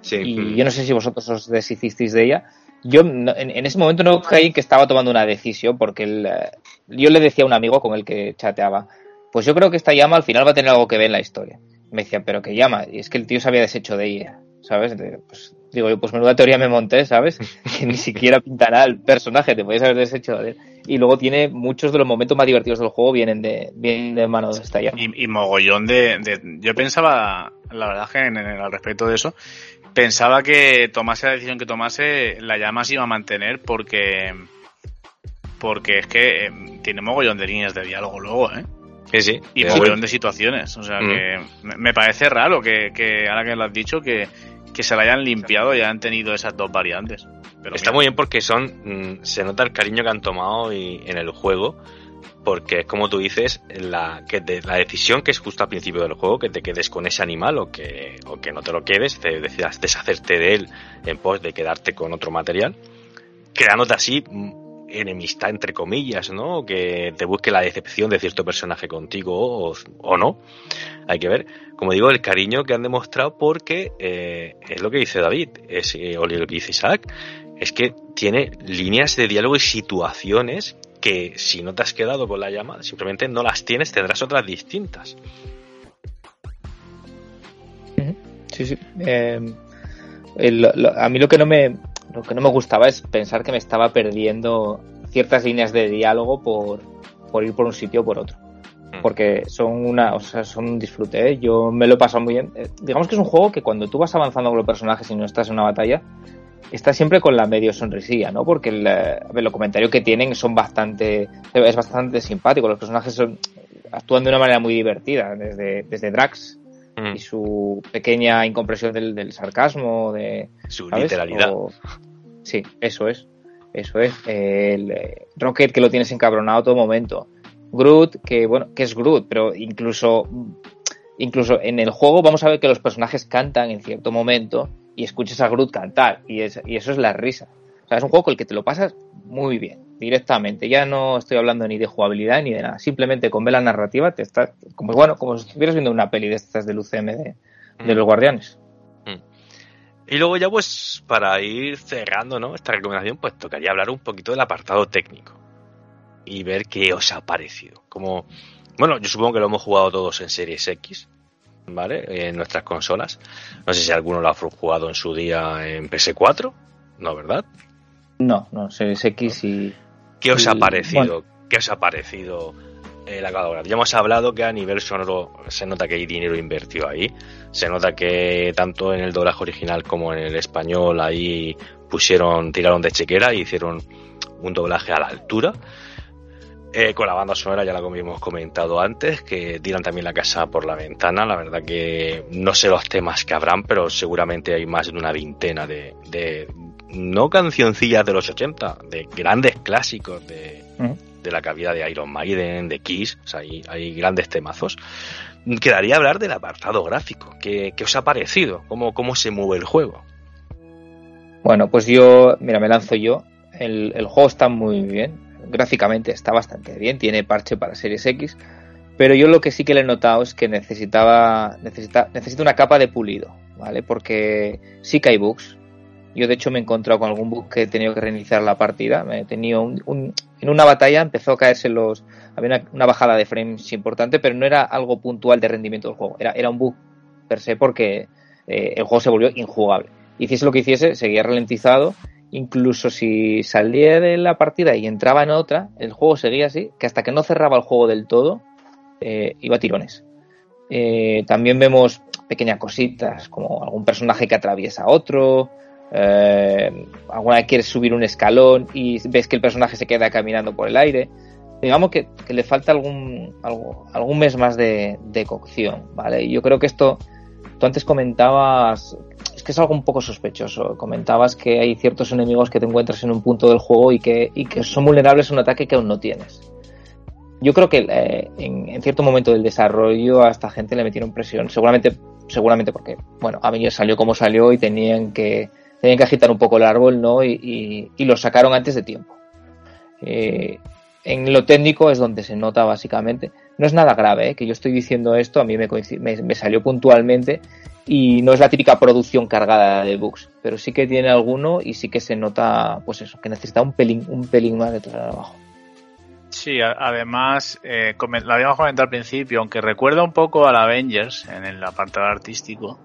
sí, Y yo no sé si vosotros os deshicisteis de ella. Yo no- en, en ese momento no en que estaba tomando una decisión, porque el, eh, yo le decía a un amigo con el que chateaba, pues yo creo que esta llama al final va a tener algo que ver en la historia. Me decía, pero ¿qué llama? Y es que el tío se había deshecho de ella, ¿sabes? De- pues, Digo yo, pues menuda teoría me monté, ¿sabes? (laughs) Que ni siquiera pintará el personaje, te puedes haber deshecho de él. Y luego tiene muchos de los momentos más divertidos del juego vienen de, vienen de mano de esta llama. Y, y mogollón de, de- Yo pensaba, la verdad que en, en- al respecto de eso, pensaba que tomase la decisión que tomase, la llama se iba a mantener porque. Porque es que eh, tiene mogollón de líneas de diálogo luego, ¿eh? Sí, sí. Y Eh, mogollón de situaciones. O sea Mm. que me- parece raro que, que ahora que lo has dicho, que, que se la hayan limpiado y hayan tenido esas dos variantes. Pero Está mira, muy bien porque son. mm, se nota el cariño que han tomado y, en el juego. Porque es como tú dices, la, que la decisión que es justo al principio del juego, que te quedes con ese animal o que, o que no te lo quedes, te decidas deshacerte de él en pos de quedarte con otro material, creándote así enemistad entre comillas, ¿no? Que te busque la decepción de cierto personaje contigo o, no. Hay que ver, como digo, el cariño que han demostrado porque eh, es lo que dice David, es, eh, o lo que dice Isaac, es que tiene líneas de diálogo y situaciones que si no te has quedado con la llama, simplemente no las tienes, tendrás otras distintas. Sí, sí. Eh, a mí lo que no me lo que no me gustaba es pensar que me estaba perdiendo ciertas líneas de diálogo por, por ir por un sitio o por otro. Mm. Porque son una, o sea, son un disfrute, ¿eh? Yo me lo he pasado muy bien. Eh, digamos que es un juego que cuando tú vas avanzando con los personajes y no estás en una batalla, estás siempre con la medio sonrisilla, ¿no? Porque el, ver, los comentarios que tienen son bastante, es bastante simpático. Los personajes son, actúan de una manera muy divertida, desde, desde Drax, Mm, y su pequeña incompresión del, del sarcasmo, de Su ¿sabes? literalidad. O- Sí, eso es, eso es. El eh, Rocket que lo tienes encabronado todo momento. Groot que bueno, que es Groot, pero incluso incluso en el juego vamos a ver que los personajes cantan en cierto momento y escuchas a Groot cantar y, es- y eso es la risa. O sea, es un juego con el que te lo pasas muy bien, directamente. Ya no estoy hablando ni de jugabilidad ni de nada. Simplemente con ver la narrativa te estás, como bueno, como si estuvieras viendo una peli de estas del UCM de, de los Guardianes. Y luego ya pues para ir cerrando ¿no? esta recomendación pues tocaría hablar un poquito del apartado técnico y ver qué os ha parecido. Como, bueno, yo supongo que lo hemos jugado todos en Series X, ¿vale? En nuestras consolas. No sé si alguno lo ha jugado en su día en PS4, ¿no, verdad? No, no, Series X y ¿Qué os ha parecido? ¿Qué os ha parecido eh, la calabra? Ya hemos hablado que a nivel sonoro se nota que hay dinero invertido ahí. Se nota que tanto en el doblaje original como en el español ahí pusieron, tiraron de chequera y hicieron un doblaje a la altura. Eh, con la banda sonora ya la hemos comentado antes, que tiran también la casa por la ventana. La verdad que no sé los temas que habrán, pero seguramente hay más de una veintena de, de no cancioncillas de los 80, de grandes clásicos de, Ujú. de la cabida de Iron Maiden, de Kiss, o sea, hay, hay grandes temazos. Quedaría hablar del apartado gráfico. ¿Qué, qué os ha parecido? ¿Cómo, ¿Cómo se mueve el juego? Bueno, pues yo, mira, me lanzo yo. El, el juego está muy bien. Gráficamente está bastante bien. Tiene parche para Series X. Pero yo lo que sí que le he notado es que necesitaba, necesita, necesita una capa de pulido, ¿vale? Porque sí que hay bugs. Yo de hecho me he encontrado con algún bug que he tenido que reiniciar la partida. Me he tenido un, en una batalla empezó a caerse los, había una, una bajada de frames importante, pero no era algo puntual de rendimiento del juego. Era, era un bug per se porque eh, el juego se volvió injugable. Hiciese lo que hiciese, seguía ralentizado. Incluso si salía de la partida y entraba en otra, el juego seguía así, que hasta que no cerraba el juego del todo, eh, iba a tirones. Eh, también vemos pequeñas cositas, como algún personaje que atraviesa a otro, eh, alguna vez quieres subir un escalón y ves que el personaje se queda caminando por el aire. Digamos que, le falta algún, algún mes más de, de cocción, ¿vale? Y yo creo que esto, tú antes comentabas, es que es algo un poco sospechoso, comentabas que hay ciertos enemigos que te encuentras en un punto del juego y que, y que son vulnerables a un ataque que aún no tienes. Yo creo que eh, en, en cierto momento del desarrollo a esta gente le metieron presión, seguramente, seguramente porque, bueno, a mí salió como salió y tenían que, tenían que agitar un poco el árbol, ¿no? Y, y- y lo sacaron antes de tiempo. Eh, en lo técnico es donde se nota básicamente. No es nada grave, ¿eh? que yo estoy diciendo esto, a mí me, me, me salió puntualmente y no es la típica producción cargada de bugs, pero sí que tiene alguno y sí que se nota, pues eso, que necesita un pelín, un pelín más de trabajo. Sí, además, eh, lo habíamos comentado al principio, aunque recuerda un poco al Avengers en el apartado artístico,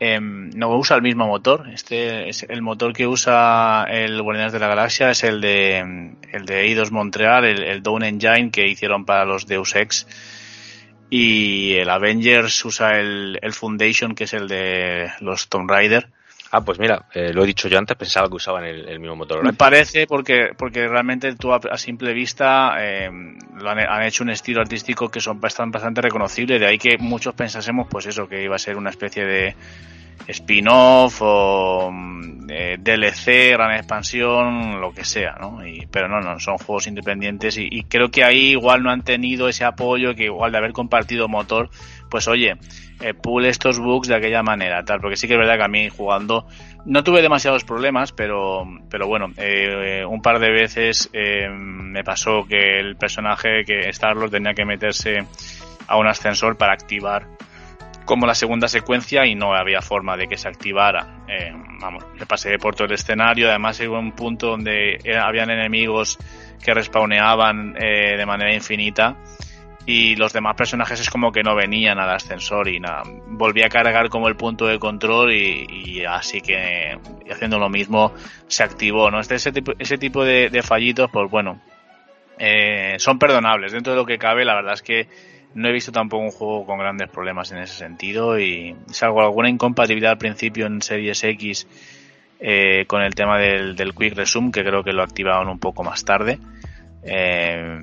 em, no usa el mismo motor. Este es el motor que usa el Guardianes de la Galaxia es el de el de Eidos Montreal, el, el Dawn Engine que hicieron para los Deus Ex. Y el Avengers usa el, el Foundation, que es el de los Tomb Raider. Ah, pues mira, eh, lo he dicho yo antes, pensaba que usaban el, mismo motor Me parece porque porque realmente tú a, simple vista eh, lo han, hecho un estilo artístico que son bastante, bastante reconocibles, de ahí que muchos pensásemos pues eso, que iba a ser una especie de spin-off o mm, eh, DLC, gran expansión, lo que sea, ¿no? Y, pero no, no, son juegos independientes y creo que ahí igual no han tenido ese apoyo que igual de haber compartido motor, pues oye, eh, pule estos bugs de aquella manera, tal, porque sí que es verdad que a mí jugando no tuve demasiados problemas, pero, pero bueno, eh, un par de veces eh, me pasó que el personaje que Starlord tenía que meterse a un ascensor para activar como la segunda secuencia y no había forma de que se activara. Eh, vamos, me pasé por todo el escenario, además llegó un punto donde eh, habían enemigos que respawneaban eh, de manera infinita y los demás personajes es como que no venían al ascensor y nada, volví a cargar como el punto de control y, así que haciendo lo mismo se activó, ¿no? Este, ese tipo, ese tipo de, fallitos, pues bueno, eh, son perdonables dentro de lo que cabe, la verdad es que no he visto tampoco un juego con grandes problemas en ese sentido y salvo alguna incompatibilidad al principio en Series X eh, con el tema del, del Quick Resume, que creo que lo activaron un poco más tarde. Eh,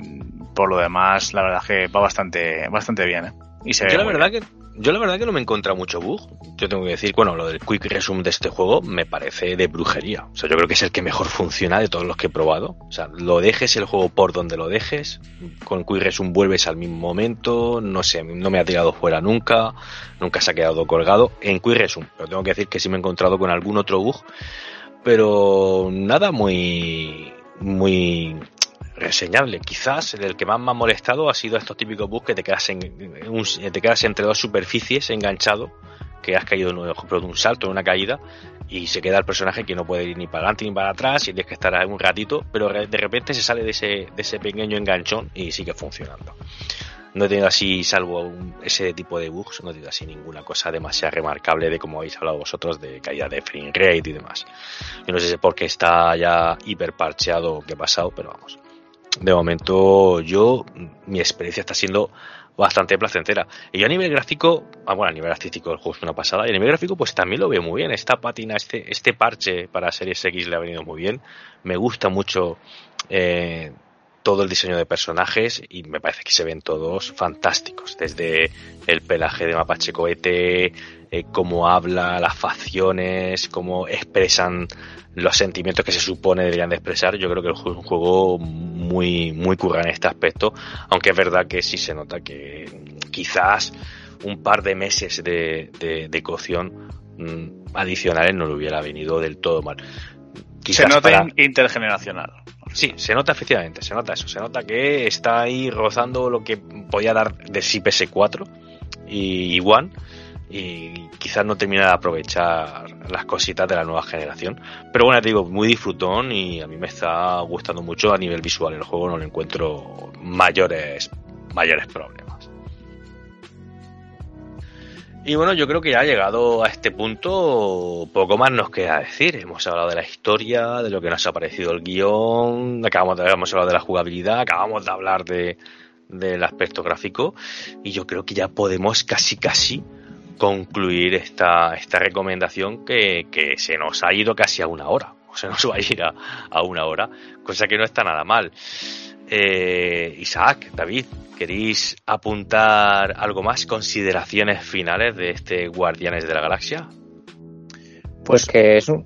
por lo demás, la verdad es que va bastante, bastante bien. ¿eh? Y se ve Yo la verdad que yo la verdad que no me he encontrado mucho bug. Yo tengo que decir, bueno, lo del quick resume de este juego me parece de brujería. O sea, yo creo que es el que mejor funciona de todos los que he probado. O sea, lo dejes el juego por donde lo dejes, con quick resume vuelves al mismo momento, no sé, no me ha tirado fuera nunca, nunca se ha quedado colgado en quick resume. Pero tengo que decir que sí me he encontrado con algún otro bug, pero nada muy muy reseñable. Quizás el que más me ha molestado ha sido estos típicos bugs que te quedas, en, un- te quedas entre dos superficies enganchado, que has caído en, por ejemplo, de un salto, en una caída, y se queda el personaje que no puede ir ni para adelante ni para atrás y tienes que estar ahí un ratito, pero de repente se sale de ese, de ese pequeño enganchón y sigue funcionando. No he tenido así, salvo un- ese tipo de bugs, no he tenido así ninguna cosa demasiado remarcable de como habéis hablado vosotros de caída de frame rate y demás. Yo no sé si es porque está ya hiper parcheado o qué ha pasado, pero vamos. De momento, yo, mi experiencia está siendo bastante placentera. Y yo a nivel gráfico, ah, bueno, a nivel artístico el juego es una pasada, y a nivel gráfico pues también lo veo muy bien. Esta pátina, este, este parche para Series X le ha venido muy bien. Me gusta mucho eh, todo el diseño de personajes y me parece que se ven todos fantásticos. Desde el pelaje de Mapache Cohete, eh, cómo habla, las facciones, cómo expresan los sentimientos que se supone deberían de expresar. Yo creo que es un juego muy, muy curra en este aspecto, aunque es verdad que sí se nota que quizás un par de meses de, de, cocción mm, adicionales no le hubiera venido del todo mal. Se nota para- intergeneracional. Sí, se nota efectivamente, se nota eso, se nota que está ahí rozando lo que podía dar de sí PS4 y One y quizás no termina de aprovechar las cositas de la nueva generación. Pero bueno, te digo, muy disfrutón y a mí me está gustando mucho a nivel visual el juego, no le encuentro mayores, mayores problemas. Y bueno, yo creo que ya ha llegado a este punto, poco más nos queda decir. Hemos hablado de la historia, de lo que nos ha parecido el guion, acabamos de, hemos hablado de la jugabilidad, acabamos de hablar de, del aspecto gráfico, y yo creo que ya podemos casi casi concluir esta, esta recomendación que, que se nos ha ido casi a una hora. O (laughs) se nos va a ir a, a una hora, cosa que no está nada mal. Eh, Isaac, David, ¿queréis apuntar algo más? ¿Consideraciones finales de este Guardianes de la Galaxia? Pues que es un...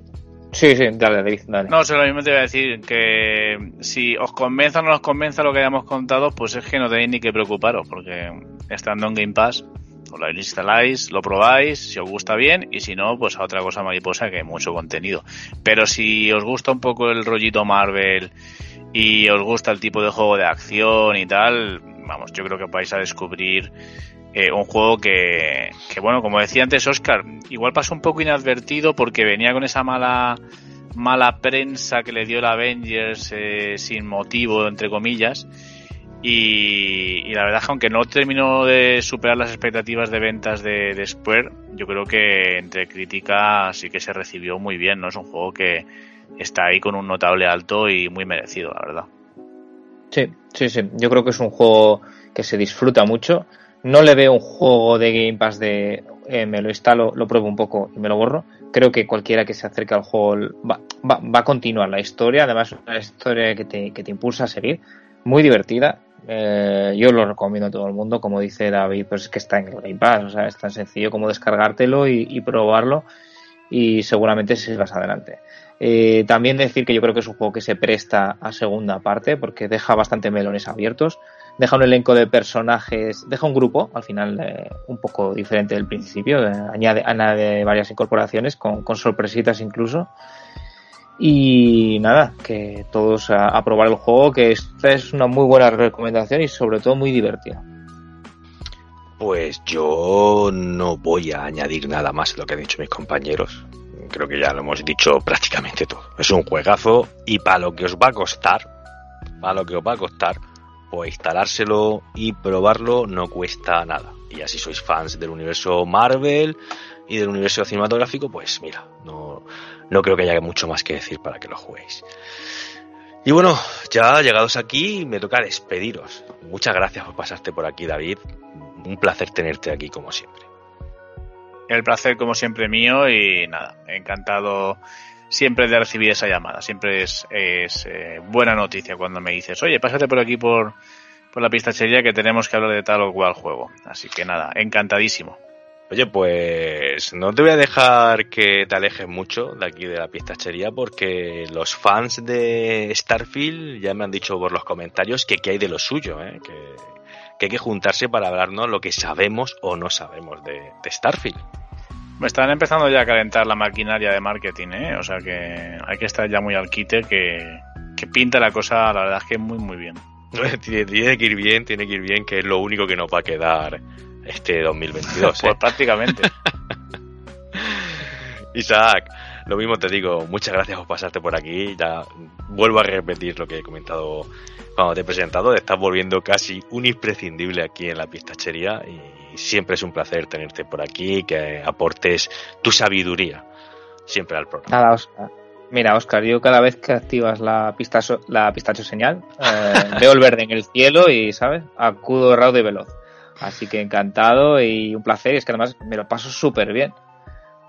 Sí, sí, dale, David, dale. No, solamente iba a decir que si os convenza o no os convenza lo que hayamos contado, pues es que no tenéis ni que preocuparos, porque estando en Game Pass, os lo instaláis, lo probáis, si os gusta bien, y si no, pues a otra cosa mariposa que hay mucho contenido. Pero si os gusta un poco el rollito Marvel y os gusta el tipo de juego de acción y tal, vamos, yo creo que vais a descubrir eh, un juego que, que, bueno, como decía antes Oscar, igual pasó un poco inadvertido porque venía con esa mala mala prensa que le dio el Avengers eh, sin motivo, entre comillas. Y, y la verdad es que aunque no terminó de superar las expectativas de ventas de, de Square, yo creo que entre crítica sí que se recibió muy bien, ¿no? Es un juego que está ahí con un notable alto y muy merecido, la verdad. Sí, sí, sí. Yo creo que es un juego que se disfruta mucho. No le veo un juego de Game Pass de eh, me lo instalo, lo pruebo un poco y me lo borro. Creo que cualquiera que se acerque al juego va, va, va a continuar la historia. Además, es una historia que te, que te impulsa a seguir. Muy divertida. Eh, yo lo recomiendo a todo el mundo. Como dice David, pues es que está en el Game Pass. O sea, es tan sencillo como descargártelo y, y probarlo. Y seguramente si vas adelante. Eh, también decir que yo creo que es un juego que se presta a segunda parte porque deja bastante melones abiertos, deja un elenco de personajes, deja un grupo al final eh, un poco diferente del principio, eh, añade, añade varias incorporaciones con, sorpresitas incluso. Y nada, que todos a, a, probar el juego, que esta es una muy buena recomendación y sobre todo muy divertida. Pues yo no voy a añadir nada más de lo que han dicho mis compañeros creo que ya lo hemos dicho prácticamente todo. Es un juegazo y para lo que os va a costar, para lo que os va a costar, pues instalárselo y probarlo no cuesta nada. Y así sois fans del universo Marvel y del universo cinematográfico, pues mira, no, no creo que haya mucho más que decir para que lo juguéis. Y bueno, ya llegados aquí, me toca despediros. Muchas gracias por pasarte por aquí, David. Un placer tenerte aquí como siempre. El placer, como siempre, mío y nada, encantado siempre de recibir esa llamada. Siempre es, es eh, buena noticia cuando me dices, oye, pásate por aquí por, por la pistachería que tenemos que hablar de tal o cual juego. Así que nada, encantadísimo. Oye, pues no te voy a dejar que te alejes mucho de aquí de la pistachería porque los fans de Starfield ya me han dicho por los comentarios que qué hay de lo suyo, ¿eh? que, que hay que juntarse para hablarnos lo que sabemos o no sabemos de, de Starfield. Me están empezando ya a calentar la maquinaria de marketing, ¿eh? O sea que hay que estar ya muy al quite, que, que pinta la cosa, la verdad es que muy, muy bien. Tiene que ir bien, tiene que ir bien, que es lo único que nos va a quedar este (laughs) 2022. ¿eh? pues prácticamente. (laughs) Isaac, lo mismo te digo, muchas gracias por pasarte por aquí. Ya vuelvo a repetir lo que he comentado cuando te he presentado. Estás volviendo casi un imprescindible aquí en la pistachería y siempre es un placer tenerte por aquí, que aportes tu sabiduría siempre al programa. Nada, Oscar. Mira, Oscar, yo cada vez que activas la pistacho, la pistacho señal, eh, veo el verde en el cielo y, ¿sabes? Acudo raudo y veloz. Así que encantado y un placer. Y es que además me lo paso súper bien.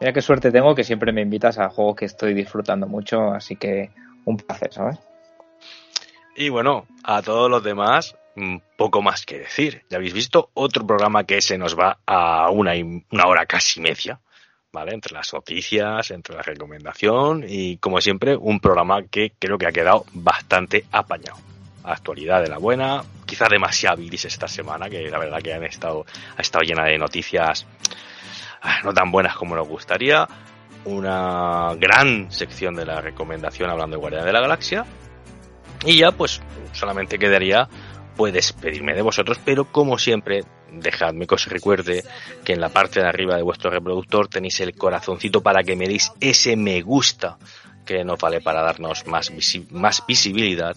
Mira qué suerte tengo que siempre me invitas a juegos que estoy disfrutando mucho. Así que un placer, ¿sabes? Y bueno, a todos los demás, poco más que decir. Ya habéis visto otro programa que se nos va a una, una hora casi media. ¿vale? Entre las noticias, entre la recomendación y, como siempre, un programa que creo que ha quedado bastante apañado. Actualidad de la buena, quizás demasiado bilis esta semana, que la verdad que han estado, ha estado llena de noticias no tan buenas como nos gustaría. Una gran sección de la recomendación hablando de Guardia de la Galaxia. Y ya, pues, solamente quedaría pues despedirme de vosotros, pero como siempre, dejadme que os recuerde que en la parte de arriba de vuestro reproductor tenéis el corazoncito para que me deis ese me gusta que nos vale para darnos más, visi más visibilidad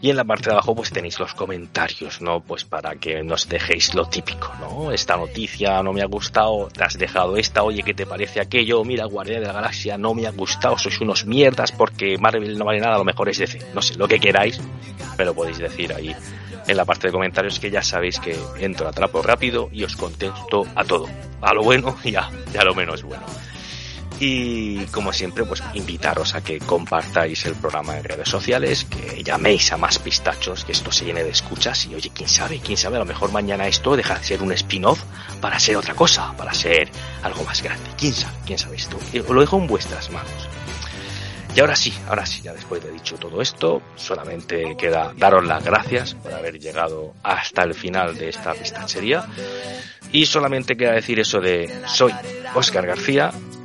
y en la parte de abajo pues tenéis los comentarios, ¿no? Pues para que nos dejéis lo típico, ¿no? Esta noticia no me ha gustado, te has dejado esta, oye, ¿qué te parece aquello? Mira, Guardia de la Galaxia no me ha gustado, sois unos mierdas porque Marvel no vale nada, a lo mejor es DC, no sé, lo que queráis, pero podéis decir ahí en la parte de comentarios que ya sabéis que entro a trapo rápido y os contesto a todo, a lo bueno y a, y a lo menos bueno. Y como siempre, pues invitaros a que compartáis el programa en redes sociales, que llaméis a más pistachos, que esto se llene de escuchas y oye, quién sabe, quién sabe, a lo mejor mañana esto deja de ser un spin-off para ser otra cosa, para ser algo más grande. Quién sabe, quién sabe esto. Os lo dejo en vuestras manos. Y ahora sí, ahora sí, ya después de dicho todo esto, solamente queda daros las gracias por haber llegado hasta el final de esta pistachería. Y solamente queda decir eso de soy Oscar García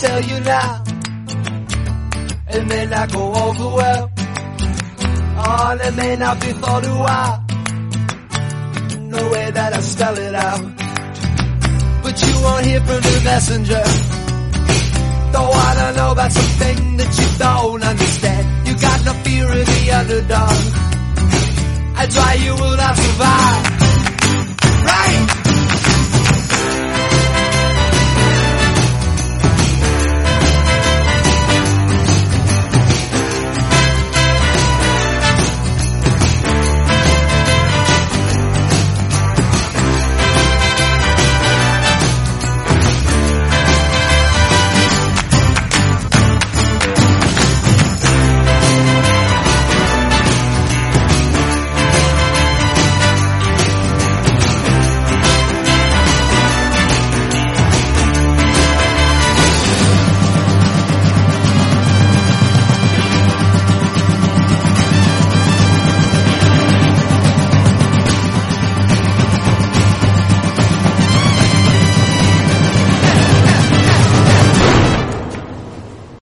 tell you now, it may not go over well. Oh, it may not be thought a while. No way that I spell it out. But you won't hear from the messenger. Don't wanna know about something that you don't understand. You got no fear of the underdog. That's why you will not survive.